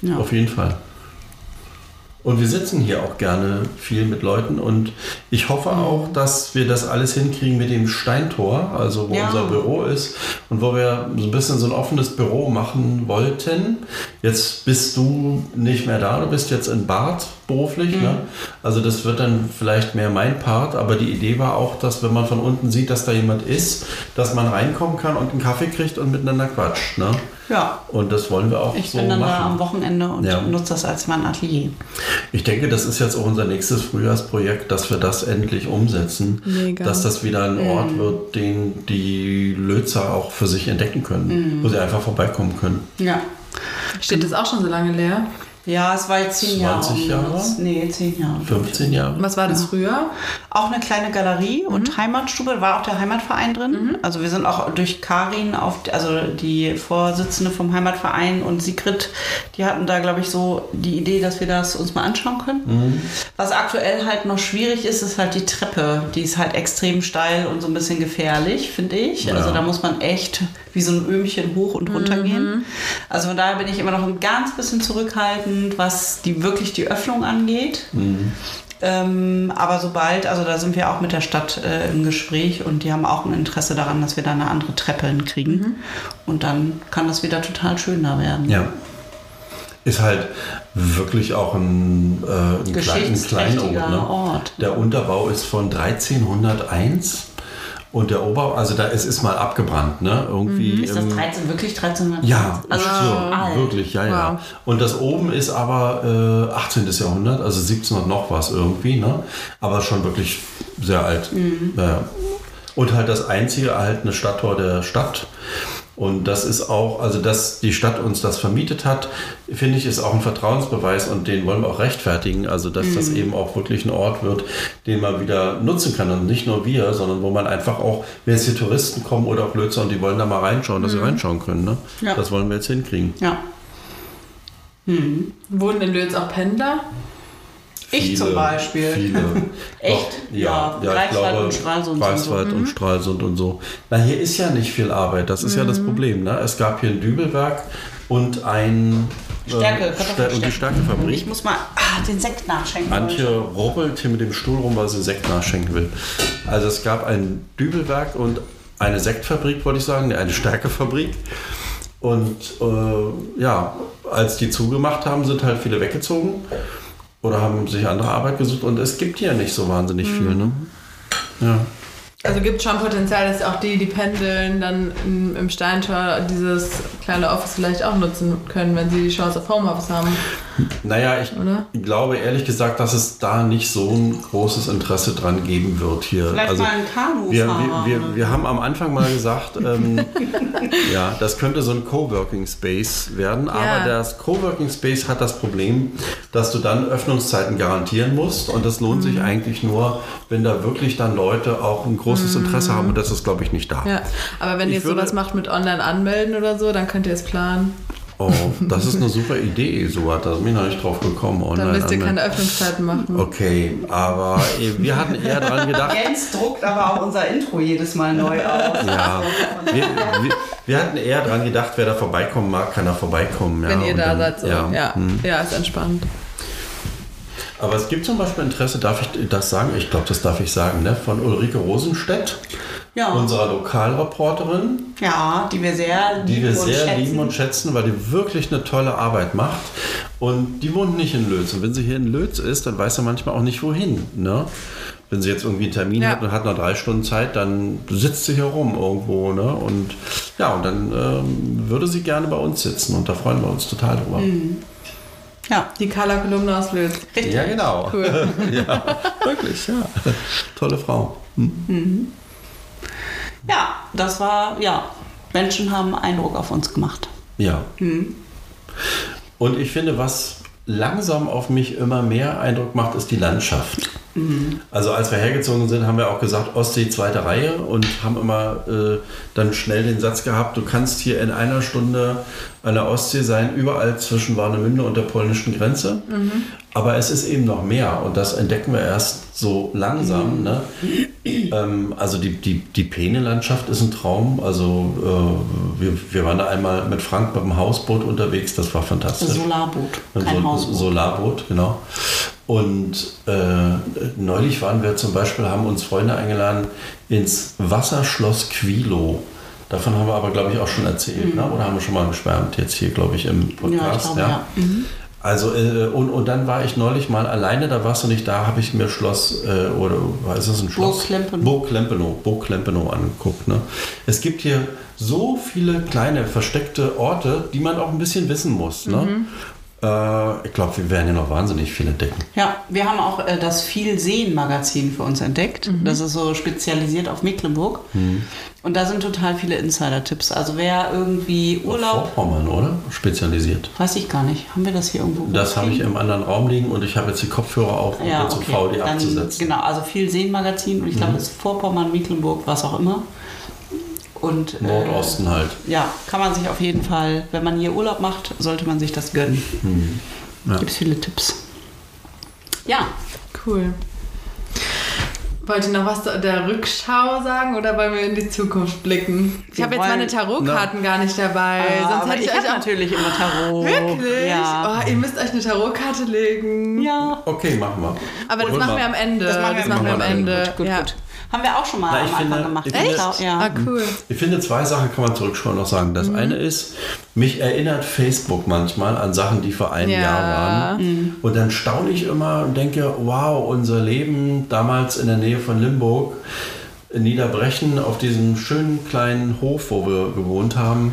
Ne? Ja. auf jeden Fall. Und wir sitzen hier auch gerne viel mit Leuten und ich hoffe Mhm. auch, dass wir das alles hinkriegen mit dem Steintor, also wo Ja. unser Büro ist und wo wir so ein bisschen so ein offenes Büro machen wollten. Jetzt bist du nicht mehr da, du bist jetzt in Bad beruflich. Ne? Mhm. Also das wird dann vielleicht mehr mein Part, aber die Idee war auch, dass wenn man von unten sieht, dass da jemand ist, dass man reinkommen kann und einen Kaffee kriegt und miteinander quatscht. Ne? ja. Und das wollen wir auch Ich so bin dann da am machen. Wochenende und Ja. nutze das als mein Atelier. Ich denke, das ist jetzt auch unser nächstes Frühjahrsprojekt, dass wir das endlich umsetzen. Mega. Dass das wieder ein Ort wird, den die Lözer auch für sich entdecken können, wo sie einfach vorbeikommen können. Ja. Steht das auch schon so lange leer? Ja, es war jetzt zehn Jahre. 20 Jahre? Nee, zehn Jahre. 15 Jahre. Was war das früher? Auch eine kleine Galerie Mhm. und Heimatstube, war auch der Heimatverein drin. Also wir sind auch durch Karin auf, also die Vorsitzende vom Heimatverein und Sigrid, die hatten da, glaube ich, so die Idee, dass wir das uns mal anschauen können. Mhm. Was aktuell halt noch schwierig ist, ist halt die Treppe. Die ist halt extrem steil und so ein bisschen gefährlich, finde ich. Ja. Also da muss man echt wie so ein Öhmchen hoch und runter Mhm. gehen. Also von daher bin ich immer noch ein ganz bisschen zurückhaltend, was die wirklich die Öffnung angeht. Ähm, aber sobald, also da sind wir auch mit der Stadt äh, im Gespräch und die haben auch ein Interesse daran, dass wir da eine andere Treppe hinkriegen. Mhm. Und dann kann das wieder total schön da werden. Ja. Ist halt wirklich auch ein, äh, ein, klein, ein. Ne? Ort. Der Unterbau ist von 1301 und der Oberbau, also da es ist mal abgebrannt, ne? Irgendwie. Mhm. Ist das im- 13, wirklich 1300? Ja, also so, alt. wirklich, ja, ja. Wow. Und das oben ist aber äh, 18. Jahrhundert, also 1700 noch was irgendwie, ne? Aber schon wirklich sehr alt. Mhm. Ja. Und halt das einzige erhaltene Stadttor der Stadt. Und das ist auch, also dass die Stadt uns das vermietet hat, finde ich, ist auch ein Vertrauensbeweis und den wollen wir auch rechtfertigen. Also dass das eben auch wirklich ein Ort wird, den man wieder nutzen kann. Und nicht nur wir, sondern wo man einfach auch, wenn jetzt hier Touristen kommen oder auch Blödsinn und die wollen da mal reinschauen, dass sie reinschauen können. Ne? Ja. Das wollen wir jetzt hinkriegen. Ja. Wohnen in Lötz auch Pendler? Ich zum Beispiel. Viele. Echt? Ja, Ja, ja, ich glaube, und Stralsund und Greifswald so. Mhm. und Stralsund und so. Na, hier ist ja nicht viel Arbeit. Das ist ja Mhm. das Problem. Ne? Es gab hier ein Dübelwerk und ein Stärke, äh, Ster- und die Kartoffelstärke. Ich Stärkefabrik. muss mal ah, den Sekt nachschenken. Antje rubbelt hier mit dem Stuhl rum, weil sie Sekt nachschenken will. Also es gab ein Dübelwerk und eine Sektfabrik, wollte ich sagen, eine Stärkefabrik. Und äh, ja, als die zugemacht haben, sind halt viele weggezogen oder haben sich andere Arbeit gesucht und es gibt hier nicht so wahnsinnig viel. Ne? Ja. Also gibt es schon Potenzial, dass auch die, die pendeln, dann im, im Steintor dieses kleine Office vielleicht auch nutzen können, wenn sie die Chance auf Homeoffice haben. Naja, ich Oder? glaube ehrlich gesagt, dass es da nicht so ein großes Interesse dran geben wird hier. Vielleicht also, mal ein Kanu wir, wir, wir, wir haben am Anfang mal gesagt, ähm, ja, das könnte so ein Coworking Space werden, aber Ja. das Coworking Space hat das Problem, dass du dann Öffnungszeiten garantieren musst und das lohnt Mhm. sich eigentlich nur, wenn da wirklich dann Leute auch ein großes Interesse haben und das ist, glaube ich, nicht da. Mhm. Ja, aber wenn Ich ihr sowas macht mit online anmelden oder so, dann könnt ihr es planen. Oh, das ist eine super Idee, so hat das bin ich noch nicht drauf gekommen. Dann online müsst ihr keine Öffnungszeiten machen. Okay, aber wir hatten eher dran gedacht, Jens druckt aber auch unser Intro jedes Mal neu aus. Ja, wir, wir, wir hatten eher dran gedacht, wer da vorbeikommen mag, kann da vorbeikommen. Ja, wenn ihr da dann- seid. So. Ja, ja. hm. ist entspannt. Aber es gibt zum Beispiel Interesse, darf ich das sagen? Ich glaube, das darf ich sagen, ne? von Ulrike Rosenstedt, Ja. unserer Lokalreporterin, Ja, die wir sehr die lieben wir und sehr schätzen. lieben und schätzen, weil die wirklich eine tolle Arbeit macht. Und die wohnt nicht in Lötz. Und wenn sie hier in Lötz ist, dann weiß sie manchmal auch nicht wohin. Ne? Wenn sie jetzt irgendwie einen Termin Ja. hat und hat noch drei Stunden Zeit, dann sitzt sie hier rum irgendwo. Ne? Und ja, und dann ähm, würde sie gerne bei uns sitzen. Und da freuen wir uns total drüber. Mhm. Ja, Die Carla Kolumna aus Lötz. richtig. Ja, genau. Cool. ja, wirklich, ja. Tolle Frau. Ja, das war, ja, Menschen haben Eindruck auf uns gemacht. Ja. Und ich finde, was langsam auf mich immer mehr Eindruck macht, ist die Landschaft. Also als wir hergezogen sind, haben wir auch gesagt, Ostsee zweite Reihe und haben immer äh, dann schnell den Satz gehabt, du kannst hier in einer Stunde an der Ostsee sein, überall zwischen Warnemünde und der polnischen Grenze. Aber es ist eben noch mehr und das entdecken wir erst so langsam. Ne? Ähm, also die, die, die Peene-Landschaft ist ein Traum. Also äh, wir, wir waren da einmal mit Frank mit dem Hausboot unterwegs, das war fantastisch. Solarboot, Ein kein Sol- Hausboot. Solarboot, genau. Und äh, neulich waren wir zum Beispiel, haben uns Freunde eingeladen ins Wasserschloss Quilo. Davon haben wir aber, glaube ich, auch schon erzählt, ne? oder haben wir schon mal geschwärmt, jetzt hier, glaube ich, im Podcast. Mhm. Ja, ich glaube, ja. Mhm. Also, äh, und, und dann war ich neulich mal alleine, da warst du nicht da, habe ich mir Schloss, äh, oder ist das ein Schloss? Burg Klempenow, Burg Klempenow angeguckt. Ne? Es gibt hier so viele kleine versteckte Orte, die man auch ein bisschen wissen muss. Ne? Mhm. Äh, ich glaube, wir werden hier noch wahnsinnig viel entdecken. Ja, wir haben auch äh, das Viel-Sehen-Magazin für uns entdeckt. Das ist so spezialisiert auf Mecklenburg. Und da sind total viele Insider-Tipps. Also wer irgendwie Urlaub, Vorpommern, oder? Spezialisiert. weiß ich gar nicht. Haben wir das hier irgendwo? Das habe ich im anderen Raum liegen und ich habe jetzt die Kopfhörer auf und ja, bin zu okay. faul, die Dann, abzusetzen. Genau, also viel Seen-Magazin und ich Mhm. glaube, es ist Vorpommern, Mecklenburg, was auch immer. Und äh, Nordosten halt. ja, kann man sich auf jeden Fall, wenn man hier Urlaub macht, sollte man sich das gönnen. Mhm. Ja. Gibt es viele Tipps. Ja, Cool. Wollt ihr noch was zu der Rückschau sagen oder wollen wir in die Zukunft blicken? Ich habe jetzt meine Tarotkarten gar nicht dabei. Ah, Sonst aber hätte ich, ich euch habe auch. natürlich immer Tarot. Wirklich? Ja. Oh, ihr müsst euch eine Tarotkarte legen. ja. Okay, machen wir. Aber das Hol machen mal. wir am Ende. Das machen wir, machen wir am. Ende. Gut, gut, ja. gut. Haben wir auch schon mal Na, am Anfang finde- gemacht. ich Ja, finde- ja. Ah, cool. Ich finde, zwei Sachen kann man zurückschauen noch sagen. Mhm. Das eine ist, mich erinnert Facebook manchmal an Sachen, die vor einem Ja. Jahr waren. Mhm. Und dann staune ich immer und denke, wow, unser Leben damals in der Nähe von Limburg, in Niederbrechen, auf diesem schönen kleinen Hof, wo wir gewohnt haben,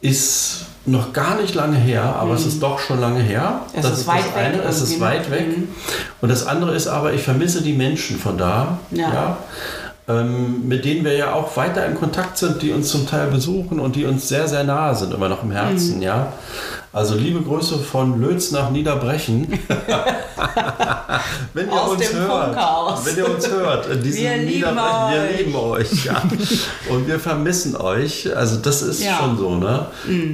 ist noch gar nicht lange her, aber es ist doch schon lange her. Mhm. Es das ist weit das weg eine, es ist irgendwie, weit ne? weg. Und das andere ist aber, ich vermisse die Menschen von da. Ja. ja ähm, mit denen wir ja auch weiter in Kontakt sind, die uns zum Teil besuchen und die uns sehr, sehr nahe sind, immer noch im Mhm. Herzen, ja. Also liebe Grüße von Lötz nach Niederbrechen. wenn ihr Aus uns dem hört, wenn ihr uns hört, in diesem Wir lieben Niederbrechen, wir euch. lieben euch, ja. Und wir vermissen euch. Also das ist Ja. Mhm. schon so, ne?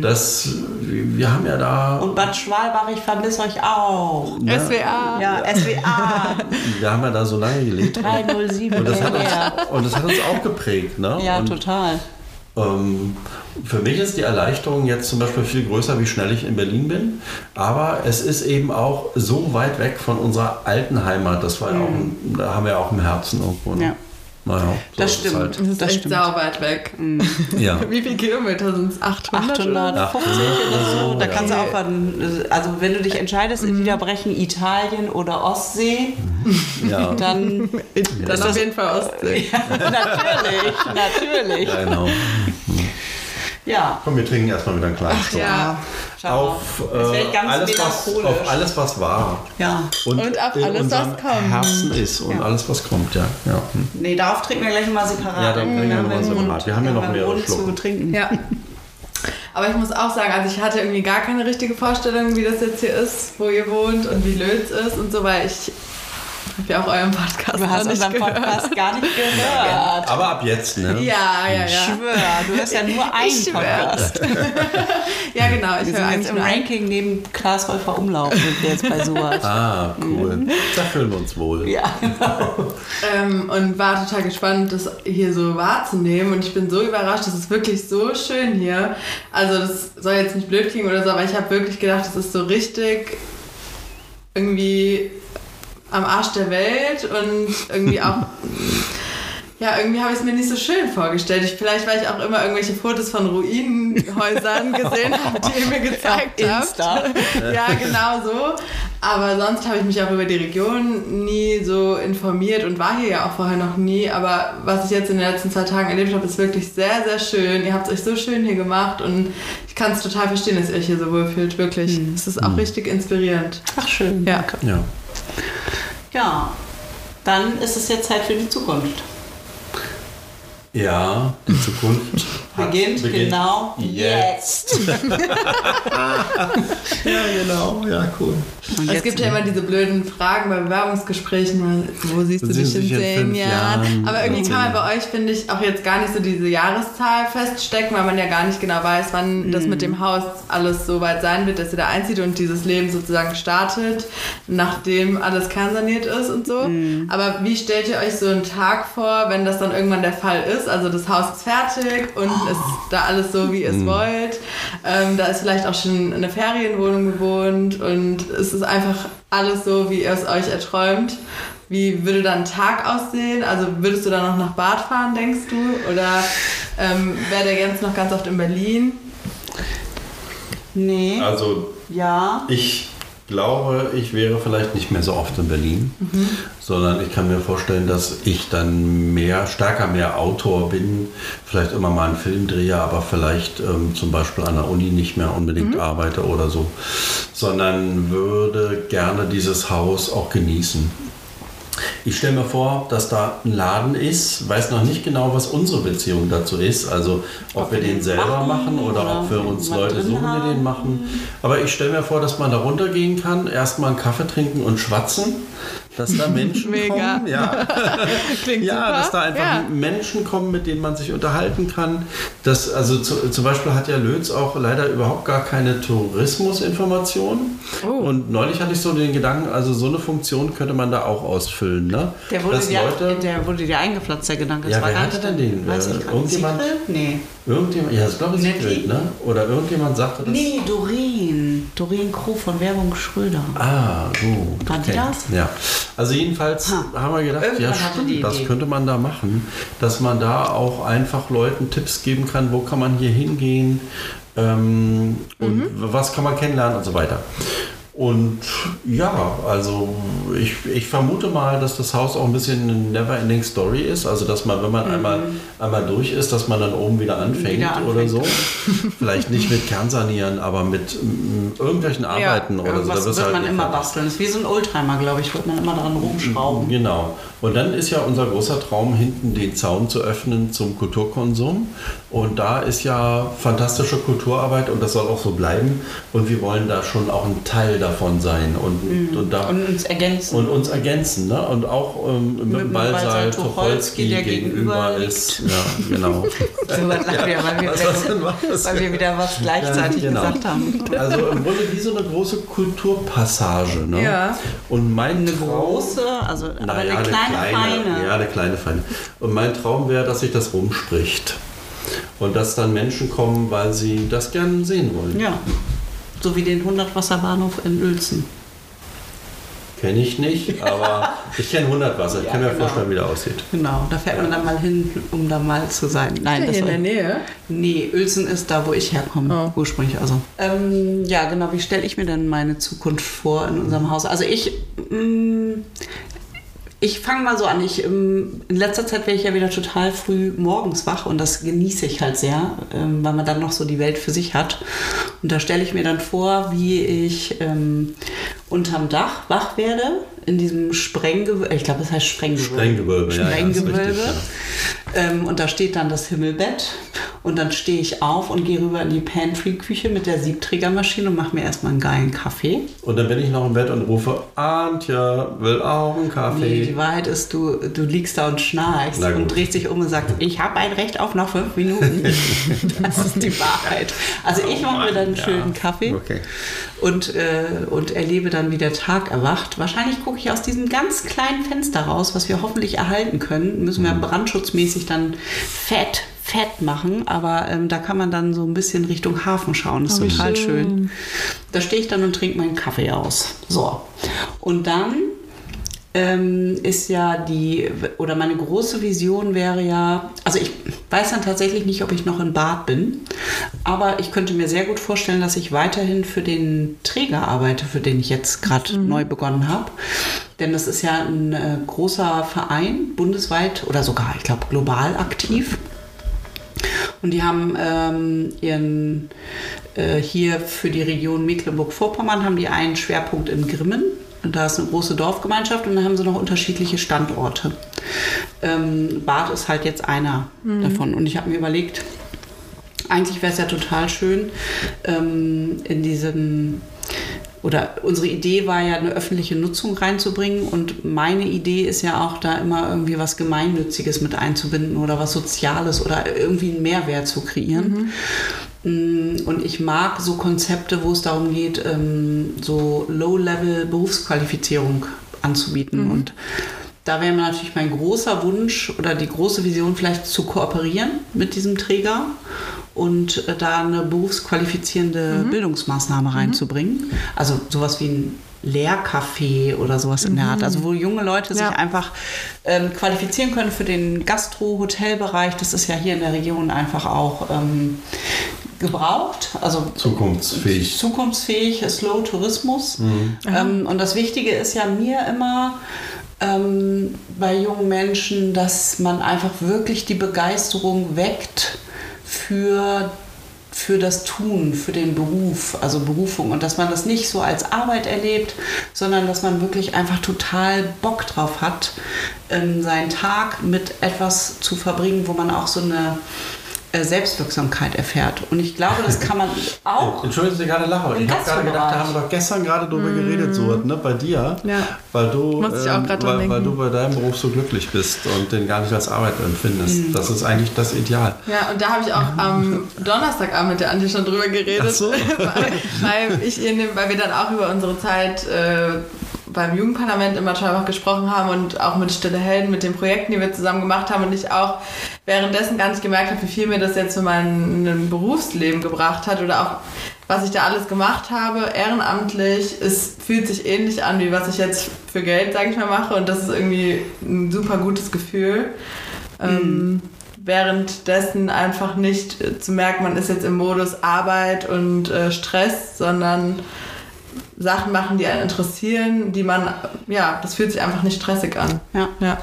Das, wir haben ja da, Und Bad Schwalbach, ich vermisse euch auch. ne? SWA. Ja, SWA wir haben ja da so lange gelebt. 307. Und das, hat ja, uns, und das hat uns auch geprägt, ne? ja und, total. Ähm, für mich ist die Erleichterung jetzt zum Beispiel viel größer, wie schnell ich in Berlin bin. Aber es ist eben auch so weit weg von unserer alten Heimat. Das war ja auch, da haben wir ja auch im Herzen irgendwo. Ne? Ja. Naja, so Das stimmt. Halt. Das ist Das echt stimmt. sau weit weg. Ja. Wie viele Kilometer sind es? 800? 850 oder so. Da ja. kannst du auch, an- also wenn du dich entscheidest, in Niederbrechen, Italien oder Ostsee, ja. dann Dann Ist auf das- jeden Fall Ostsee. natürlich, natürlich. ja, genau. Ja. Komm, wir trinken erstmal wieder einen kleinen Ach ja. Schau mal. Auf, äh, ganz alles, was, auf alles, was war. Ja. Und auf in alles, was kommt. Herzen ist und Ja. alles, was kommt, ja. ja. Hm. Nee, darauf trinken wir gleich mal separat. Ja, dann trinken wir haben noch mal einen separat. Wir haben ja noch mehrere Schlucke. trinken. Ja. Aber ich muss auch sagen, also ich hatte irgendwie gar keine richtige Vorstellung, wie das jetzt hier ist, wo ihr wohnt und wie Lötz ist und so, weil ich habe ja auch euren Podcast Du hast unseren gehört. Podcast gar nicht gehört. Aber ab jetzt, ne? Ja, ja, Ich ja. schwör, du hast ja nur einen Ich. Podcast. Ja, genau. Ich Wir höre sind jetzt im. Ranking neben Klaas Häufer Umlauf sind wir jetzt bei Suat. Ah, cool. Da fühlen wir uns wohl. Ja, Ähm, und war total gespannt, das hier so wahrzunehmen. Und ich bin so überrascht, das ist wirklich so schön hier. Also das soll jetzt nicht blöd klingen oder so, aber ich habe wirklich gedacht, das ist so richtig irgendwie am Arsch der Welt und irgendwie auch ja, irgendwie habe ich es mir nicht so schön vorgestellt. Ich, vielleicht, weil ich auch immer irgendwelche Fotos von Ruinenhäusern gesehen habe, die ihr mir gezeigt ja, habt. ja, genau so. Aber sonst habe ich mich auch über die Region nie so informiert und war hier ja auch vorher noch nie. Aber was ich jetzt in den letzten zwei Tagen erlebt habe, ist wirklich sehr, sehr schön. Ihr habt es euch so schön hier gemacht und ich kann es total verstehen, dass ihr euch hier so wohlfühlt. Wirklich. Mhm. Es ist auch richtig inspirierend. Ach, schön. Ja. Ja. Ja, dann ist es jetzt Zeit für die Zukunft. Ja, die Zukunft hat- Beginnt, genau jetzt. ja, genau. Ja, cool. Und Es gibt ja immer diese blöden Fragen bei Bewerbungsgesprächen, wo siehst du dich in zehn fünf Jahren? Jahren? Aber irgendwie kann man bei euch, finde ich, auch jetzt gar nicht so diese Jahreszahl feststecken, weil man ja gar nicht genau weiß, wann das mit dem Haus alles so weit sein wird, dass ihr da einzieht und dieses Leben sozusagen startet, nachdem alles kernsaniert ist und so. Aber wie stellt ihr euch so einen Tag vor, wenn das dann irgendwann der Fall ist? Also das Haus ist fertig und ist da alles so, wie ihr es wollt. Ähm, da ist vielleicht auch schon eine Ferienwohnung gewohnt und es ist einfach alles so, wie ihr es euch erträumt. Wie würde dann ein Tag aussehen? Also würdest du dann noch nach Bad fahren, denkst du? Oder ähm, wäre der Jens noch ganz oft in Berlin? Nee, Also ja. Ich glaube, ich wäre vielleicht nicht mehr so oft in Berlin, sondern ich kann mir vorstellen, dass ich dann mehr, stärker mehr Autor bin, vielleicht immer mal einen Film drehe, aber vielleicht ähm, zum Beispiel an der Uni nicht mehr unbedingt arbeite oder so, sondern würde gerne dieses Haus auch genießen. Ich stelle mir vor, dass da ein Laden ist, weiß noch nicht genau, was unsere Beziehung dazu ist. Also ob, Ob wir den selber machen machen oder, oder ob wir uns Leute suchen, die den machen. Aber ich stelle mir vor, dass man da runtergehen kann, erstmal einen Kaffee trinken und schwatzen, dass da Menschen Mega. kommen. Ja, Klingt ja super. dass da einfach Ja. Menschen kommen, mit denen man sich unterhalten kann. Das, also zu, zum Beispiel hat ja Lötz auch leider überhaupt gar keine Tourismusinformation. Oh. Und neulich hatte ich so den Gedanken, also so eine Funktion könnte man da auch ausfüllen. Ne? Der wurde, dir, Leute, der wurde dir eingepflanzt, der Gedanke. Ja, wer hatte denn den? Weiß Äh, ich irgendjemand? Nee. irgendjemand, ja, das glaube ich? Secret, ne? Oder irgendjemand sagte das. Nee, Doreen. Doreen Kroh von Werbung Schröder. Ah, gut. War die okay. das? Ja. Also jedenfalls Ha. haben wir gedacht, Irgendwann ja stimmt, das Idee. könnte man da machen, dass man da auch einfach Leuten Tipps geben kann, wo kann man hier hingehen ähm, und Mhm. was kann man kennenlernen und so weiter. Und ja, also ich, ich vermute mal, dass das Haus auch ein bisschen eine never-ending Story ist. Also dass man, wenn man einmal, einmal durch ist, dass man dann oben wieder anfängt, Mhm. Wieder oder anfängt. so. Vielleicht nicht mit Kernsanieren, aber mit mm, irgendwelchen Arbeiten oder so. Da irgendwas wirst du wird halt man immer basteln. Das ist wie so ein Oldtimer, glaube ich. Wird man immer dran rumschrauben. Genau. Und dann ist ja unser großer Traum, hinten den Zaun zu öffnen zum Kulturkonsum. Und da ist ja fantastische Kulturarbeit und das soll auch so bleiben. Und wir wollen da schon auch ein Teil davon sein und, und, da, Und uns ergänzen. und uns ergänzen. Ne? Und auch ähm, mit, Mit dem Ballsaal Tucholsky, der gegenüber gegenüber ist. Ja, genau. so was lachen wir, weil wir, Was, weil wir wieder was gleichzeitig Ja, genau. gesagt haben. Also im Grunde wie so eine große Kulturpassage. Ne? Ja. Und mein Eine Traum- große, also aber Naja, eine kleine, feine. Ja, eine kleine feine. Und mein Traum wäre, dass sich das rumspricht. Und dass dann Menschen kommen, weil sie das gerne sehen wollen. Ja. So wie den 100-Wasserbahnhof in Uelzen. Kenne ich nicht, aber ich kenne 100 Wasser. Ich Ja, kann mir genau. vorstellen, wie der aussieht. Genau, da fährt man dann mal hin, um da mal zu sein. Nein, Hier in der Nähe. Nee, Uelzen ist da, wo ich herkomme, Oh. ursprünglich. Also. Ähm, ja, genau. Wie stelle ich mir denn meine Zukunft vor in unserem Haus? Also ich, mm, ich fange mal so an. Ich, ähm, in letzter Zeit werde ich ja wieder total früh morgens wach und das genieße ich halt sehr, ähm, weil man dann noch so die Welt für sich hat. Und da stelle ich mir dann vor, wie ich ähm, unterm Dach wach werde, in diesem Sprenggewölbe, ich glaube, das heißt Sprenggewölbe. Sprenggewölbe, ja, ja, Sprenggewölbe. richtig, ja. Ähm, und da steht dann das Himmelbett. Und dann stehe ich auf und gehe rüber in die Pantry-Küche mit der Siebträgermaschine und mache mir erstmal einen geilen Kaffee. Und dann bin ich noch im Bett und rufe, Antje will auch einen Nee, Kaffee. die Wahrheit ist, du, du liegst da und schnarchst und drehst dich um und sagst, ich habe ein Recht auf noch fünf Minuten. das ist die Wahrheit. Also ich mache mir dann einen Ja. schönen Kaffee Okay. und, äh, und erlebe dann, wie der Tag erwacht. Wahrscheinlich gucke ich aus diesem ganz kleinen Fenster raus, was wir hoffentlich erhalten können. Müssen wir brandschutzmäßig dann fett, fett machen, aber ähm, da kann man dann so ein bisschen Richtung Hafen schauen. Das ist Oh, total schön. schön. Da stehe ich dann und trinke meinen Kaffee aus. So. Und dann ähm, ist ja die, oder meine große Vision wäre ja, also ich weiß dann tatsächlich nicht, ob ich noch in Bad bin, aber ich könnte mir sehr gut vorstellen, dass ich weiterhin für den Träger arbeite, für den ich jetzt gerade mhm. neu begonnen habe. Denn das ist ja ein äh, großer Verein, bundesweit oder sogar, ich glaube, global aktiv. Und die haben ähm, ihren äh, hier für die Region Mecklenburg-Vorpommern haben die einen Schwerpunkt in Grimmen da ist eine große Dorfgemeinschaft und dann haben sie noch unterschiedliche Standorte. Ähm, Bad ist halt jetzt einer mhm. davon. Und ich habe mir überlegt, eigentlich wäre es ja total schön, ähm, in diesem oder unsere Idee war ja, eine öffentliche Nutzung reinzubringen und meine Idee ist ja auch, da immer irgendwie was Gemeinnütziges mit einzubinden oder was Soziales oder irgendwie einen Mehrwert zu kreieren. Mhm. Mm, und ich mag so Konzepte, wo es darum geht, ähm, so Low-Level-Berufsqualifizierung anzubieten. Mhm. Und da wäre natürlich mein großer Wunsch oder die große Vision vielleicht zu kooperieren mit diesem Träger und äh, da eine berufsqualifizierende mhm. Bildungsmaßnahme mhm. reinzubringen. Also sowas wie ein Lehrcafé oder sowas in der Art. Also wo junge Leute sich einfach ähm, qualifizieren können für den Gastro-Hotelbereich. Das ist ja hier in der Region einfach auch ähm, gebraucht. Also zukunftsfähig. Zukunftsfähig, Slow Tourismus. Mhm. Ähm, und das Wichtige ist ja mir immer ähm, bei jungen Menschen, dass man einfach wirklich die Begeisterung weckt für für das Tun, für den Beruf, also Berufung. Und dass man das nicht so als Arbeit erlebt, sondern dass man wirklich einfach total Bock drauf hat, ähm, seinen Tag mit etwas zu verbringen, wo man auch so eine Selbstwirksamkeit erfährt. Und ich glaube, das kann man auch. Entschuldigen Sie gerade lachen, aber ich habe gerade gedacht, da haben wir doch gestern gerade drüber mm. geredet, so, ne, bei dir, ja. weil, du, ähm, weil, weil, du bei deinem Beruf so glücklich bist und den gar nicht als Arbeit empfindest. Mm. Das ist eigentlich das Ideal. Ja, und da habe ich auch am Donnerstagabend mit der Antje schon drüber geredet, so. weil, weil, ich ihr, weil wir dann auch über unsere Zeit äh, beim Jugendparlament immer schon einfach gesprochen haben und auch mit Stille Helden, mit den Projekten, die wir zusammen gemacht haben und ich auch währenddessen gar nicht gemerkt habe, wie viel mir das jetzt für mein Berufsleben gebracht hat oder auch was ich da alles gemacht habe, ehrenamtlich, es fühlt sich ähnlich an, wie was ich jetzt für Geld, sage ich mal, mache und das ist irgendwie ein super gutes Gefühl. Mhm. Ähm, währenddessen einfach nicht zu merken, man ist jetzt im Modus Arbeit und äh, Stress, sondern Sachen machen, die einen interessieren, die man, ja, das fühlt sich einfach nicht stressig an. Ja. ja.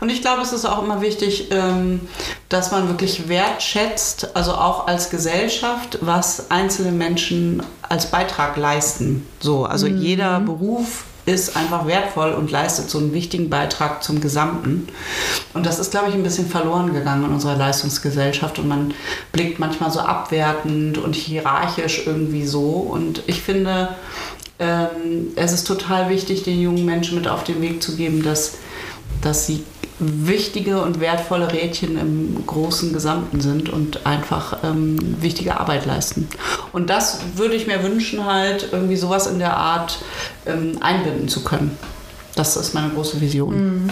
Und ich glaube, es ist auch immer wichtig, ähm, dass man wirklich wertschätzt, also auch als Gesellschaft, was einzelne Menschen als Beitrag leisten. So, also mhm. jeder Beruf ist einfach wertvoll und leistet so einen wichtigen Beitrag zum Gesamten. Und das ist, glaube ich, ein bisschen verloren gegangen in unserer Leistungsgesellschaft und man blickt manchmal so abwertend und hierarchisch irgendwie so. Und ich finde, ähm, es ist total wichtig, den jungen Menschen mit auf den Weg zu geben, dass, dass sie wichtige und wertvolle Rädchen im großen Gesamten sind und einfach ähm, wichtige Arbeit leisten. Und das würde ich mir wünschen, halt irgendwie sowas in der Art ähm, einbinden zu können. Das ist meine große Vision. Mhm.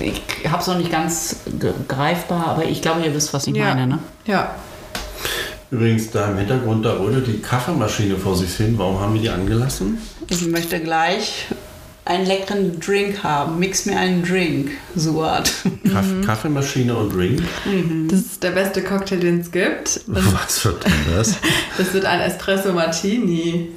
Ich habe es noch nicht ganz greifbar, aber ich glaube, ihr wisst, was ich ja. meine. Ne? Ja. Übrigens, da im Hintergrund, da rödelt die Kaffeemaschine vor sich hin. Warum haben wir die angelassen? Ich möchte gleich einen leckeren Drink haben. Mix mir einen Drink, Suat. Kaff mhm. Kaffeemaschine und Drink? Mhm. Das ist der beste Cocktail, den es gibt. Das Was wird denn das? das wird ein Espresso Martini.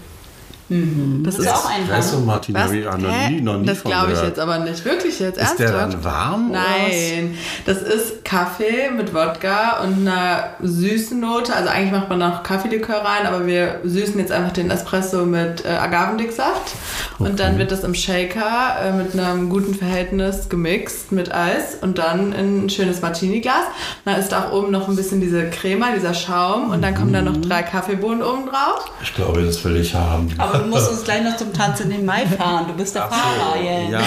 Mhm. Das, das ist auch ein Espresso Martini habe ich noch nie, noch nie Das glaube ich jetzt aber nicht. Wirklich jetzt, ernsthaft? Ist der dann warm? Nein, das ist Kaffee mit Wodka und einer süßen Note. Also eigentlich macht man noch Kaffeelikör rein, aber wir süßen jetzt einfach den Espresso mit äh, Agavendicksaft. Okay. Und dann wird das im Shaker äh, mit einem guten Verhältnis gemixt mit Eis und dann in ein schönes Martini-Glas. Dann ist auch oben noch ein bisschen diese Crema, dieser Schaum und dann kommen da noch drei Kaffeebohnen oben drauf. Ich glaube, das will ich haben. Aber du musst uns gleich noch zum Tanz in den Mai fahren. Du bist der Ach Fahrer, yeah. Ja,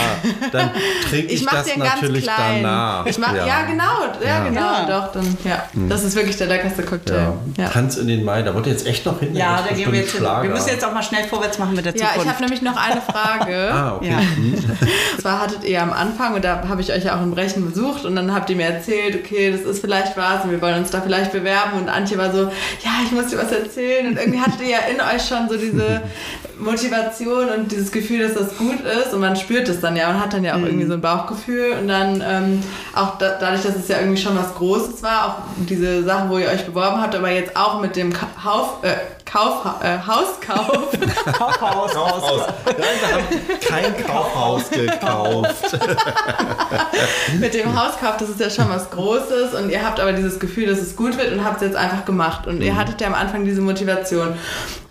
dann trinke ich, ich das natürlich danach. Ich mach, ja. ja. genau, ja, ja, genau, ja. doch, dann, ja. Mhm. Das ist wirklich der leckerste Cocktail. Tanz in den Mai, da wollte jetzt echt noch hin. Ja, da gehen wir jetzt hin. Wir müssen jetzt auch mal schnell vorwärts machen mit der Zukunft. Ja, ich habe nämlich noch eine Frage. ah, okay. Mhm. Und zwar hattet ihr am Anfang, und da habe ich euch ja auch in Brechen besucht, und dann habt ihr mir erzählt, okay, das ist vielleicht was, und wir wollen uns da vielleicht bewerben, und Antje war so, ja, ich muss dir was erzählen, und irgendwie hattet ihr ja in euch schon so diese Motivation und dieses Gefühl, dass das gut ist und man spürt es dann ja und hat dann ja auch irgendwie so ein Bauchgefühl und dann ähm, auch da, dadurch, dass es ja irgendwie schon was Großes war, auch diese Sachen, wo ihr euch beworben habt, aber jetzt auch mit dem Kauf, äh, Kauf, äh, Hauskauf. Kaufhaus. Kaufhaus. Nein, wir haben kein Kaufhaus gekauft. mit dem Hauskauf, das ist ja schon was Großes und ihr habt aber dieses Gefühl, dass es gut wird und habt es jetzt einfach gemacht und ihr hattet ja am Anfang diese Motivation.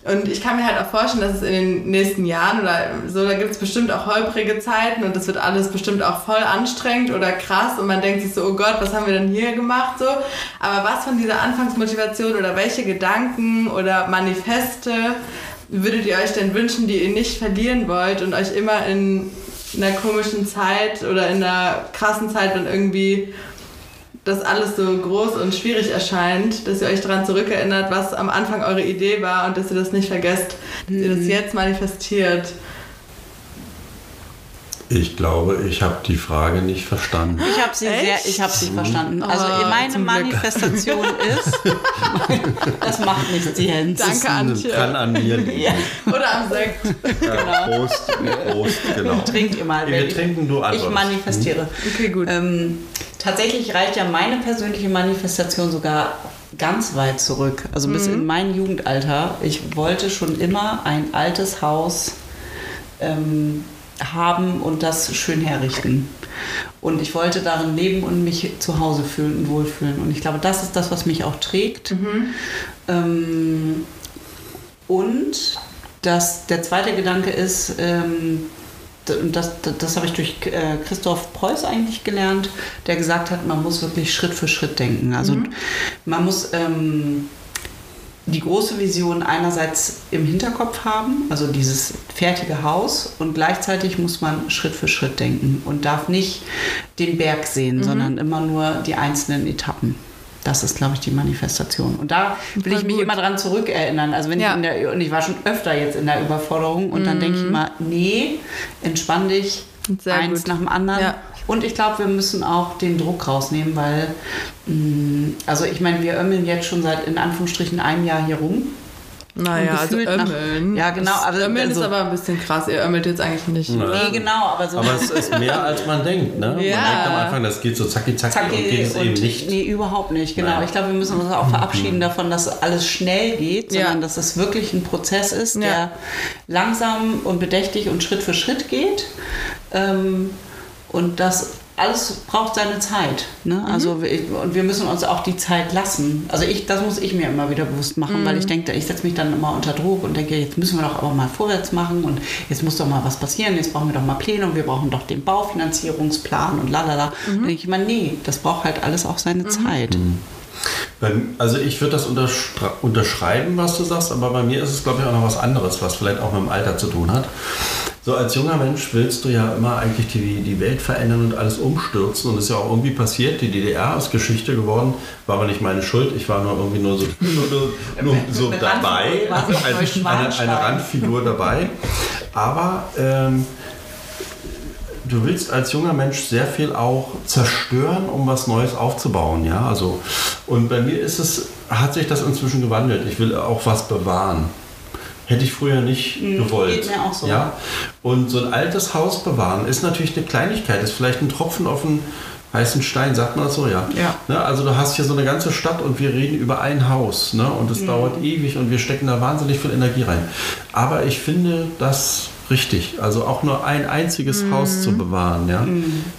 Und ich kann mir halt auch vorstellen, dass es in den nächsten Jahren oder so, da gibt es bestimmt auch holprige Zeiten und das wird alles bestimmt auch voll anstrengend oder krass und man denkt sich so, oh Gott, was haben wir denn hier gemacht so. Aber was von dieser Anfangsmotivation oder welche Gedanken oder Manifeste würdet ihr euch denn wünschen, die ihr nicht verlieren wollt und euch immer in einer komischen Zeit oder in einer krassen Zeit dann irgendwie das alles so groß und schwierig erscheint, dass ihr euch daran zurückerinnert, was am Anfang eure Idee war und dass ihr das nicht vergesst, dass ihr das jetzt manifestiert. Ich glaube, ich habe die Frage nicht verstanden. Ich habe sie Echt? sehr, ich habe sie verstanden. Also Oh, meine. Manifestation ist, das macht nichts, Jens. Danke, Antje. Kann an mir liegen. Ja, Oder am Sekt. Ja, Prost, Prost, genau. trinkt ihr mal. Wir trinken, du Ich antwortest. manifestiere. Okay, gut. Ähm, tatsächlich reicht ja meine persönliche Manifestation sogar ganz weit zurück. Also bis in mein Jugendalter. Ich wollte schon immer ein altes Haus ähm, haben und das schön herrichten. Und ich wollte darin leben und mich zu Hause fühlen und wohlfühlen. Und ich glaube, das ist das, was mich auch trägt. Ähm, und das, der zweite Gedanke ist, ähm, das, das, das habe ich durch äh, Christoph Preuß eigentlich gelernt, der gesagt hat, man muss wirklich Schritt für Schritt denken. Also man muss ähm, die große Vision einerseits im Hinterkopf haben, also dieses fertige Haus, und gleichzeitig muss man Schritt für Schritt denken und darf nicht den Berg sehen, sondern immer nur die einzelnen Etappen. Das ist, glaube ich, die Manifestation. Und da will ich mich gut. immer dran zurückerinnern. Also wenn Ja. ich in der, und ich war schon öfter jetzt in der Überforderung und dann denke ich immer, nee, entspann dich, Sehr eins gut. nach dem anderen. Ja. Und ich glaube, wir müssen auch den Druck rausnehmen, weil, mh, also ich meine, wir ömmeln jetzt schon seit in Anführungsstrichen einem Jahr hier rum. Naja, Und also gefühlt nach- Ömmeln. Ja, genau, Das aber Ömmeln also- ist aber ein bisschen krass. Ihr ömmelt jetzt eigentlich nicht. Oder? Nee, genau, aber so. Aber es ist mehr, als man denkt. Ne? Man Ja. denkt am Anfang, das geht so zacki zacki, und Zacki geht es eben und nicht. nee, überhaupt nicht, genau. Nein. Ich glaube, wir müssen uns auch verabschieden davon, dass alles schnell geht, Ja. sondern dass es wirklich ein Prozess ist, Ja. der langsam und bedächtig und Schritt für Schritt geht. Ähm, und das alles braucht seine Zeit. Ne? Mhm. Also wir, und wir müssen uns auch die Zeit lassen. Also ich, das muss ich mir immer wieder bewusst machen, Mhm. weil ich denke, ich setze mich dann immer unter Druck und denke, jetzt müssen wir doch aber mal vorwärts machen und jetzt muss doch mal was passieren, jetzt brauchen wir doch mal Pläne und wir brauchen doch den Baufinanzierungsplan und lalala. Mhm. Dann denke ich immer, nee, das braucht halt alles auch seine Zeit. Beim- Also ich würde das unterstra- unterschreiben, was du sagst, aber bei mir ist es, glaube ich, auch noch was anderes, was vielleicht auch mit dem Alter zu tun hat. So als junger Mensch willst du ja immer eigentlich die, die Welt verändern und alles umstürzen und das ist ja auch irgendwie passiert. Die DDR ist Geschichte geworden, war aber nicht meine Schuld. Ich war nur irgendwie nur so, nur, nur, so dabei, eine, eine, eine. Randfigur dabei. Aber ähm, du willst als junger Mensch sehr viel auch zerstören, um was Neues aufzubauen, ja. Also und bei mir ist es, hat sich das inzwischen gewandelt. Ich will auch was bewahren. Hätte ich früher nicht gewollt. geht mir auch so. Ja? Und so ein altes Haus bewahren ist natürlich eine Kleinigkeit, ist vielleicht ein Tropfen auf einen heißen Stein, sagt man das so, ja. Ja. Ne, also du hast hier so eine ganze Stadt und wir reden über ein Haus ne? und es dauert ewig und wir stecken da wahnsinnig viel Energie rein. Aber ich finde das richtig. Also auch nur ein einziges Haus zu bewahren, ja,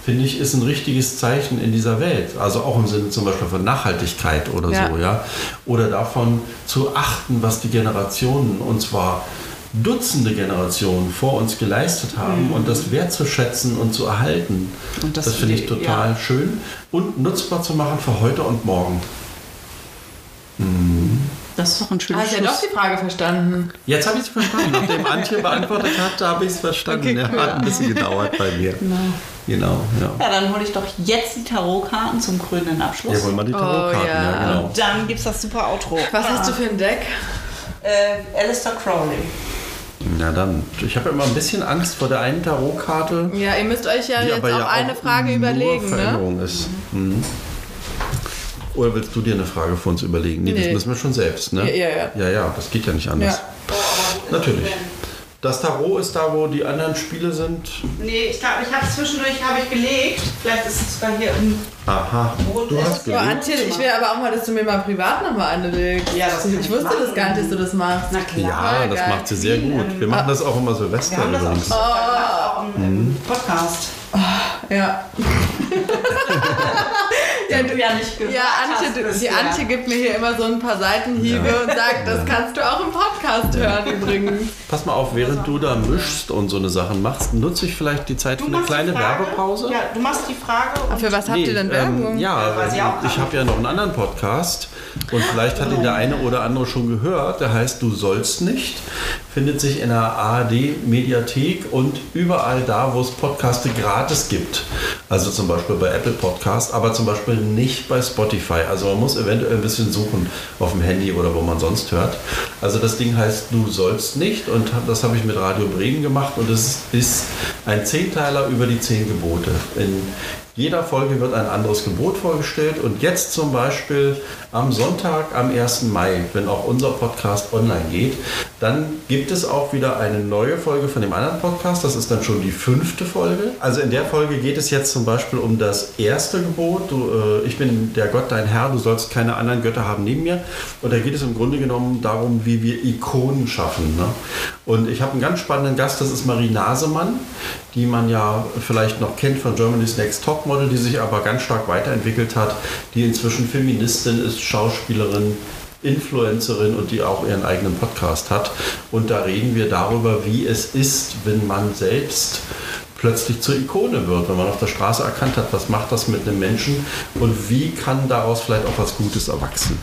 finde ich, ist ein richtiges Zeichen in dieser Welt. Also auch im Sinne zum Beispiel von Nachhaltigkeit oder Ja. so, ja. Oder davon zu achten, was die Generationen, und zwar Dutzende Generationen vor uns geleistet haben und das wertzuschätzen und zu erhalten. Und das- das finde ich total ja. schön und nutzbar zu machen für heute und morgen. Das ist doch ein schönes Hast ja doch die Frage verstanden. Jetzt habe ich es verstanden. Nachdem Antje beantwortet hat, habe ich es verstanden. Okay, ja, cool. hat ein bisschen gedauert bei mir. Genau, ja. Ja, dann hole ich doch jetzt die Tarotkarten zum krönenden Abschluss. Hier wollen wir die Tarotkarten, Oh, ja. ja, genau. Dann gibt es das super Outro. Was hast du für ein Deck? Äh, Alistair Crowley. Na dann, ich habe immer ein bisschen Angst vor der einen Tarotkarte, Ja, ihr müsst euch ja jetzt auch ja eine auch Frage nur überlegen, ne? Veränderung ist. Mhm. Oder willst du dir eine Frage für uns überlegen? Nee, das Nee. müssen wir schon selbst, ne? Ja, ja, ja. Ja, ja, das geht ja nicht anders. Natürlich. Das Tarot ist da, wo die anderen Spiele sind. Nee, ich glaube, ich habe zwischendurch habe ich gelegt. Vielleicht ist es sogar hier im Aha. Du hast So, gelegt. Antje, ich will aber auch mal, dass du mir mal privat nochmal eine legst. Ja, das ich ich wusste das machen. gar nicht, dass du das machst. Na klar. Ja, das geil. macht sie sehr gut. Wir machen das auch immer Wir Silvester haben das übrigens. auch, auch im, im Podcast. Ja. Ja, du ja nicht gehört Ja, Antje, hast du, die. Antje gibt mir hier immer so ein paar Seitenhiebe und sagt, das kannst du auch im Podcast hören übrigens. Pass mal auf, während du da mischst und so eine Sachen machst, nutze ich vielleicht die Zeit Du für eine kleine. Werbepause. Ja, du machst die Frage. Und Für was habt ihr denn Werbung? Ähm, ja, ich habe ja noch einen anderen Podcast und vielleicht hat ihn der eine oder andere schon gehört. Der heißt Du sollst nicht. Findet sich in der ARD Mediathek und überall da, wo es Podcaste gratis gibt. Also zum Beispiel bei Apple Podcast, aber zum Beispiel nicht bei Spotify. Also man muss eventuell ein bisschen suchen auf dem Handy oder wo man sonst hört. Also das Ding heißt Du sollst nicht und das habe ich mit Radio Bremen gemacht und es ist ein Zehnteiler über die zehn Gebote. In jeder Folge wird ein anderes Gebot vorgestellt und jetzt zum Beispiel am Sonntag, am 1. Mai, wenn auch unser Podcast online geht, dann gibt es auch wieder eine neue Folge von dem anderen Podcast. Das ist dann schon die fünfte Folge. Also in der Folge geht es jetzt zum Beispiel um das erste Gebot. Du, äh, ich bin der Gott, dein Herr, du sollst keine anderen Götter haben neben mir. Und da geht es im Grunde genommen darum, wie wir Ikonen schaffen. Ne? Und ich habe einen ganz spannenden Gast, das ist Marie Nasemann, die man ja vielleicht noch kennt von Germany's Next Topmodel, die sich aber ganz stark weiterentwickelt hat, die inzwischen Feministin ist, Schauspielerin, Influencerin und die auch ihren eigenen Podcast hat. Und da reden wir darüber, wie es ist, wenn man selbst plötzlich zur Ikone wird, wenn man auf der Straße erkannt hat, was macht das mit einem Menschen und wie kann daraus vielleicht auch was Gutes erwachsen.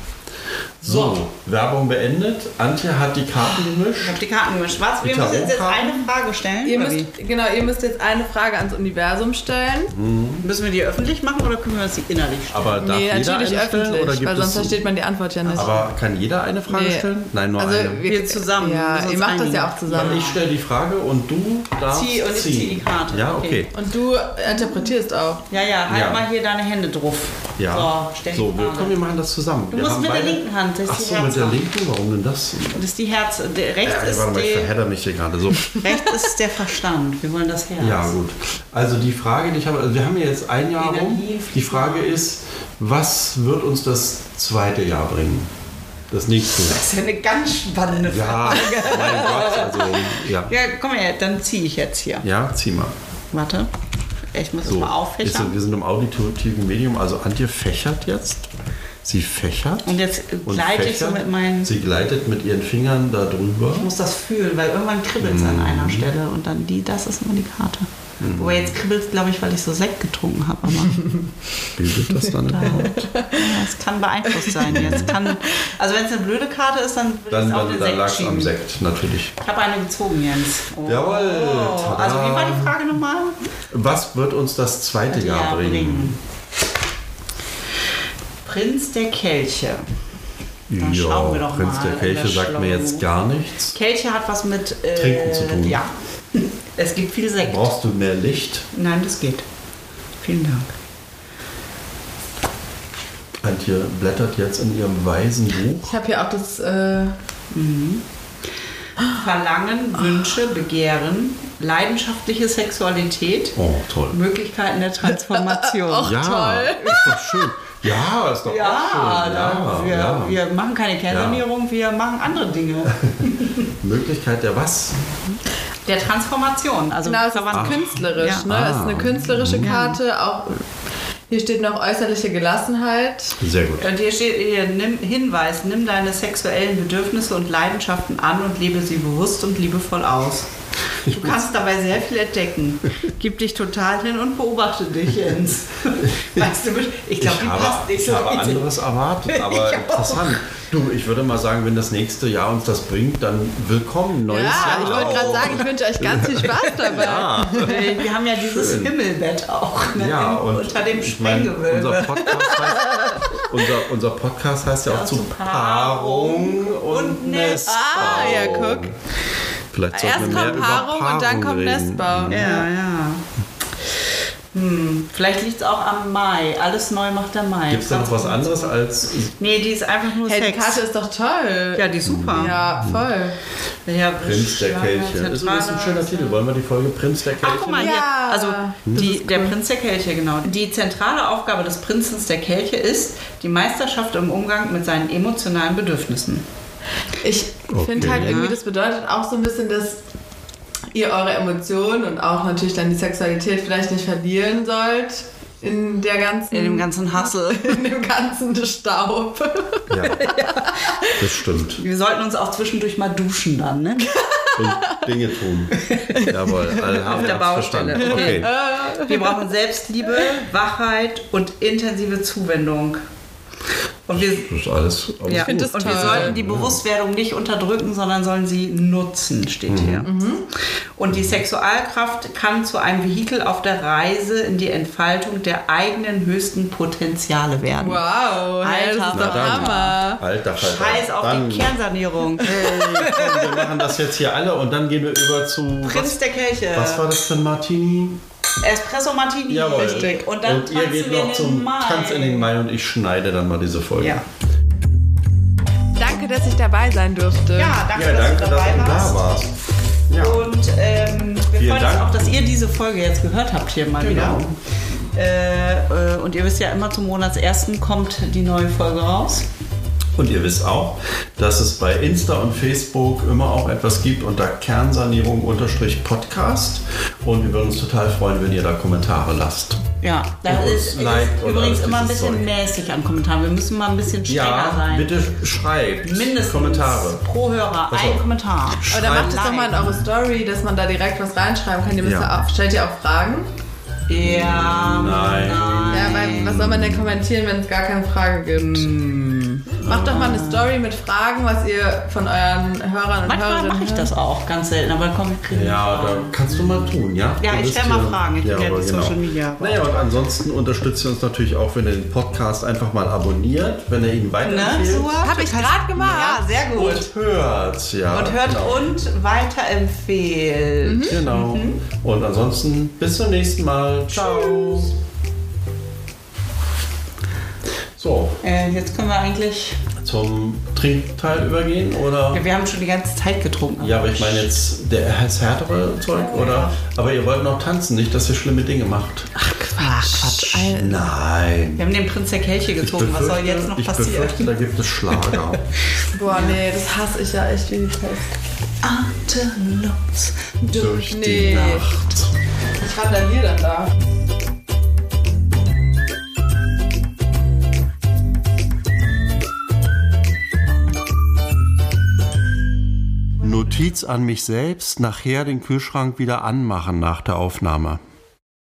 So, Werbung beendet. Antje hat die Karten Ich gemischt. habe die Karten gemischt. Was? Wir müssen jetzt Tarotkarten? eine Frage stellen. Ihr müsst, genau, ihr müsst jetzt eine Frage ans Universum stellen. wie? Müssen wir die öffentlich machen oder können wir sie innerlich stellen? Aber darf nee, jeder natürlich eine stellen öffentlich, oder gibt weil sonst versteht man die Antwort ja nicht. Aber kann jeder eine Frage Nee. stellen? Nein, nur also eine. Wir zusammen. Ja, ihr macht das ja auch zusammen. Ich stelle die Frage und du darfst Zieh und ich ziehen. zieh die Karte. Ja, okay. Okay. Und du interpretierst auch. Ja, ja, halt Ja. mal hier deine Hände drauf. Ja. So, stell So, die wir, Frage. komm, wir machen das zusammen. Du wir musst mit der linken Hand, das ist Ach die so, mit der linken? Warum denn das? Das ist die Herz. Der, rechts, Ja, warte mal, ich ist verhedder mich hier gerade so. rechts ist der Verstand. Wir wollen das Herz. Ja, gut. Also die Frage, die ich habe, also wir haben ja jetzt ein Jahr rum. Energie Die Frage ist, was wird uns das zweite Jahr bringen? Das nächste Jahr. Das ist ja eine ganz spannende Ja, Frage. mein Gott, also, ja. Ja, komm her, dann ziehe ich jetzt hier. Ja, zieh mal. Warte. Ich muss So, das mal ist, auffächern. wir sind im auditiven Medium, also Antje fächert jetzt. Sie fächert. Und jetzt gleite ich so mit meinen. Sie gleitet mit ihren Fingern da drüber. Ich muss das fühlen, weil irgendwann kribbelt es Mhm. an einer Stelle und dann die, das ist immer die Karte. Wobei jetzt kribbelt es, glaube ich, weil ich so Sekt getrunken habe. Bildet das dann überhaupt? ja, es kann beeinflusst sein. Jetzt kann, also wenn es eine blöde Karte ist, dann würde Dann, es auf dann, dann lag es am. Sekt, natürlich. Ich habe eine gezogen, Jens. Oh. Jawohl, tada. Also wie war die Frage nochmal? Was wird uns das zweite Jahr bringen? Prinz der Kelche. Dann schauen wir doch Prinz mal der Kelche das sagt mir jetzt gar nichts. Kelche hat was mit äh, Trinken zu tun. Ja. Es gibt viel Sekt. Brauchst du mehr Licht? Nein, das geht. Vielen Dank. Antje blättert jetzt in ihrem weisen Buch. Ich habe hier auch das. Äh, Verlangen, Wünsche, Begehren, leidenschaftliche Sexualität, Oh, toll. Möglichkeiten der Transformation. ja, toll. ist doch schön. Ja, ist doch Ja, auch schön. da, wir, ja. wir machen keine Kernernährung, wir machen andere Dinge. Möglichkeit der was? Der Transformation. Also genau, es ist verwandt- künstlerisch. Ja. Ne? Es ist eine Ah. künstlerische Karte. Auch hier steht noch äußerliche Gelassenheit. Sehr gut. Und hier steht hier, nimm, Hinweis, nimm deine sexuellen Bedürfnisse und Leidenschaften an und lebe sie bewusst und liebevoll aus. Du kannst dabei sehr viel entdecken. Gib dich total hin und beobachte dich, Jens. Weißt du, ich glaube, ich die habe, passt nicht ich so habe richtig. anderes erwartet, aber Ich auch. interessant. Du, ich würde mal sagen, wenn das nächste Jahr uns das bringt, dann willkommen, neues Ja, Jahr. ich wollte gerade sagen, ich wünsche euch ganz viel Spaß dabei. Ja, Äh, Wir haben ja dieses Schön. Himmelbett auch ne? ja Im- und unter dem ich Sprenggewölbe. unser Podcast heißt, unser, unser Podcast heißt ja auch Ja, zu zu Paarung und und Nestbau. Ah, ja, guck. Vielleicht sollten Erst wir mehr kommt über Paarung und dann Paarung kommt. Nestbau. ja, ja. Vielleicht liegt es auch am Mai. Alles neu macht der Mai. Gibt es da noch was anderes als. Nee, die ist einfach nur Hey, die Sex. Karte ist doch toll. Ja, die ist super. Ja, voll. Ja, Prinz der Kelche. Das ist ein schöner Titel. Wollen wir die Folge Prinz der Kelche? Ach, guck mal, Ja. hier. Also, die, ist der cool. Prinz der Kelche, genau. Die zentrale Aufgabe des Prinzens der Kelche ist die Meisterschaft im Umgang mit seinen emotionalen Bedürfnissen. Ich finde Okay. halt irgendwie, das bedeutet auch so ein bisschen, dass ihr eure Emotionen und auch natürlich dann die Sexualität vielleicht nicht verlieren sollt in der ganzen In dem ganzen Hassel. in dem ganzen Staub. Ja, das stimmt. Wir sollten uns auch zwischendurch mal duschen dann, ne? Und Dinge tun. Jawohl. alle haben Auf der Baustelle. verstanden. Okay. Wir brauchen Selbstliebe, Wachheit und intensive Zuwendung. Und wir, Das ist alles. alles ja, gut. das und wir sollten die Bewusstwerdung nicht unterdrücken, sondern sollen sie nutzen, steht hier. Und die Sexualkraft kann zu einem Vehikel auf der Reise in die Entfaltung der eigenen höchsten Potenziale werden. Wow, das Alter, dann. Hammer. Alter Falter. Scheiß auf Dann, die Kernsanierung. hey, komm, wir machen das jetzt hier alle und dann gehen wir über zu. Prinz der Kelche. Was war das für ein Martini? Espresso Martini. Jawohl. Richtig. Und dann ihr tanzen geht wir noch zum Mai. Tanz in den Mai und ich schneide dann mal diese Folge. Ja. Danke, dass ich dabei sein durfte. Ja, danke, Ja, dass danke, du dass dabei du warst. da warst. Ja. Und ähm, wir Vielen freuen Dank. uns auch, dass ihr diese Folge jetzt gehört habt hier mal Genau. wieder. Äh, äh, und ihr wisst ja immer, zum Monatsersten kommt die neue Folge raus. Und ihr wisst auch, dass es bei Insta und Facebook immer auch etwas gibt unter Kernsanierung-Podcast. Und wir würden uns total freuen, wenn ihr da Kommentare lasst. Ja, da Und ist, ist übrigens immer ein bisschen Zeug. mäßig an Kommentaren. Wir müssen mal ein bisschen strenger Ja, sein. bitte schreibt Mindestens Kommentare. pro Hörer Pass ein. Kommentar. Aber dann macht es doch mal in eure Story, dass man da direkt was reinschreiben kann. Ihr müsst Ja. ja. auch, stellt ihr auch Fragen? Ja, Nein. Ja, weil was soll man denn kommentieren, wenn es gar keine Frage gibt? Macht doch mal eine Story mit Fragen, was ihr von euren Hörern und Manchmal Hörerinnen mache ich das auch, ganz selten, aber komm, wir kriegen Ja, da kannst du mal tun, ja? Ja, Du ich bist stell mal Fragen. Ich bin ja die Social Media. Naja, und ansonsten unterstützt ihr uns natürlich auch, wenn ihr den Podcast einfach mal abonniert, wenn ihr ihn Ne, weiterempfehlt. Suat? Hab ich gerade gemacht. Ja, sehr gut. Und hört, ja. Und hört genau. und weiterempfehlt. Genau. Und ansonsten bis zum nächsten Mal. Ciao. So, Äh, jetzt können wir eigentlich. zum Trinkteil übergehen oder? Ja, wir haben schon die ganze Zeit getrunken. Ja, aber ich meine jetzt der das härtere Zeug, oder? Aber ihr wollt noch tanzen, nicht, dass ihr schlimme Dinge macht. Ach Quatsch. Nein. Wir haben den Prinz der Kelche getrunken. Was soll jetzt noch ich passieren? befürchte, da gibt es Schlager. Boah, nee, das hasse ich ja echt wie die Pest. Atemlos. Durch die Nee. Nacht. Ich randaliere dann da. Notiz an mich selbst, nachher den Kühlschrank wieder anmachen nach der Aufnahme.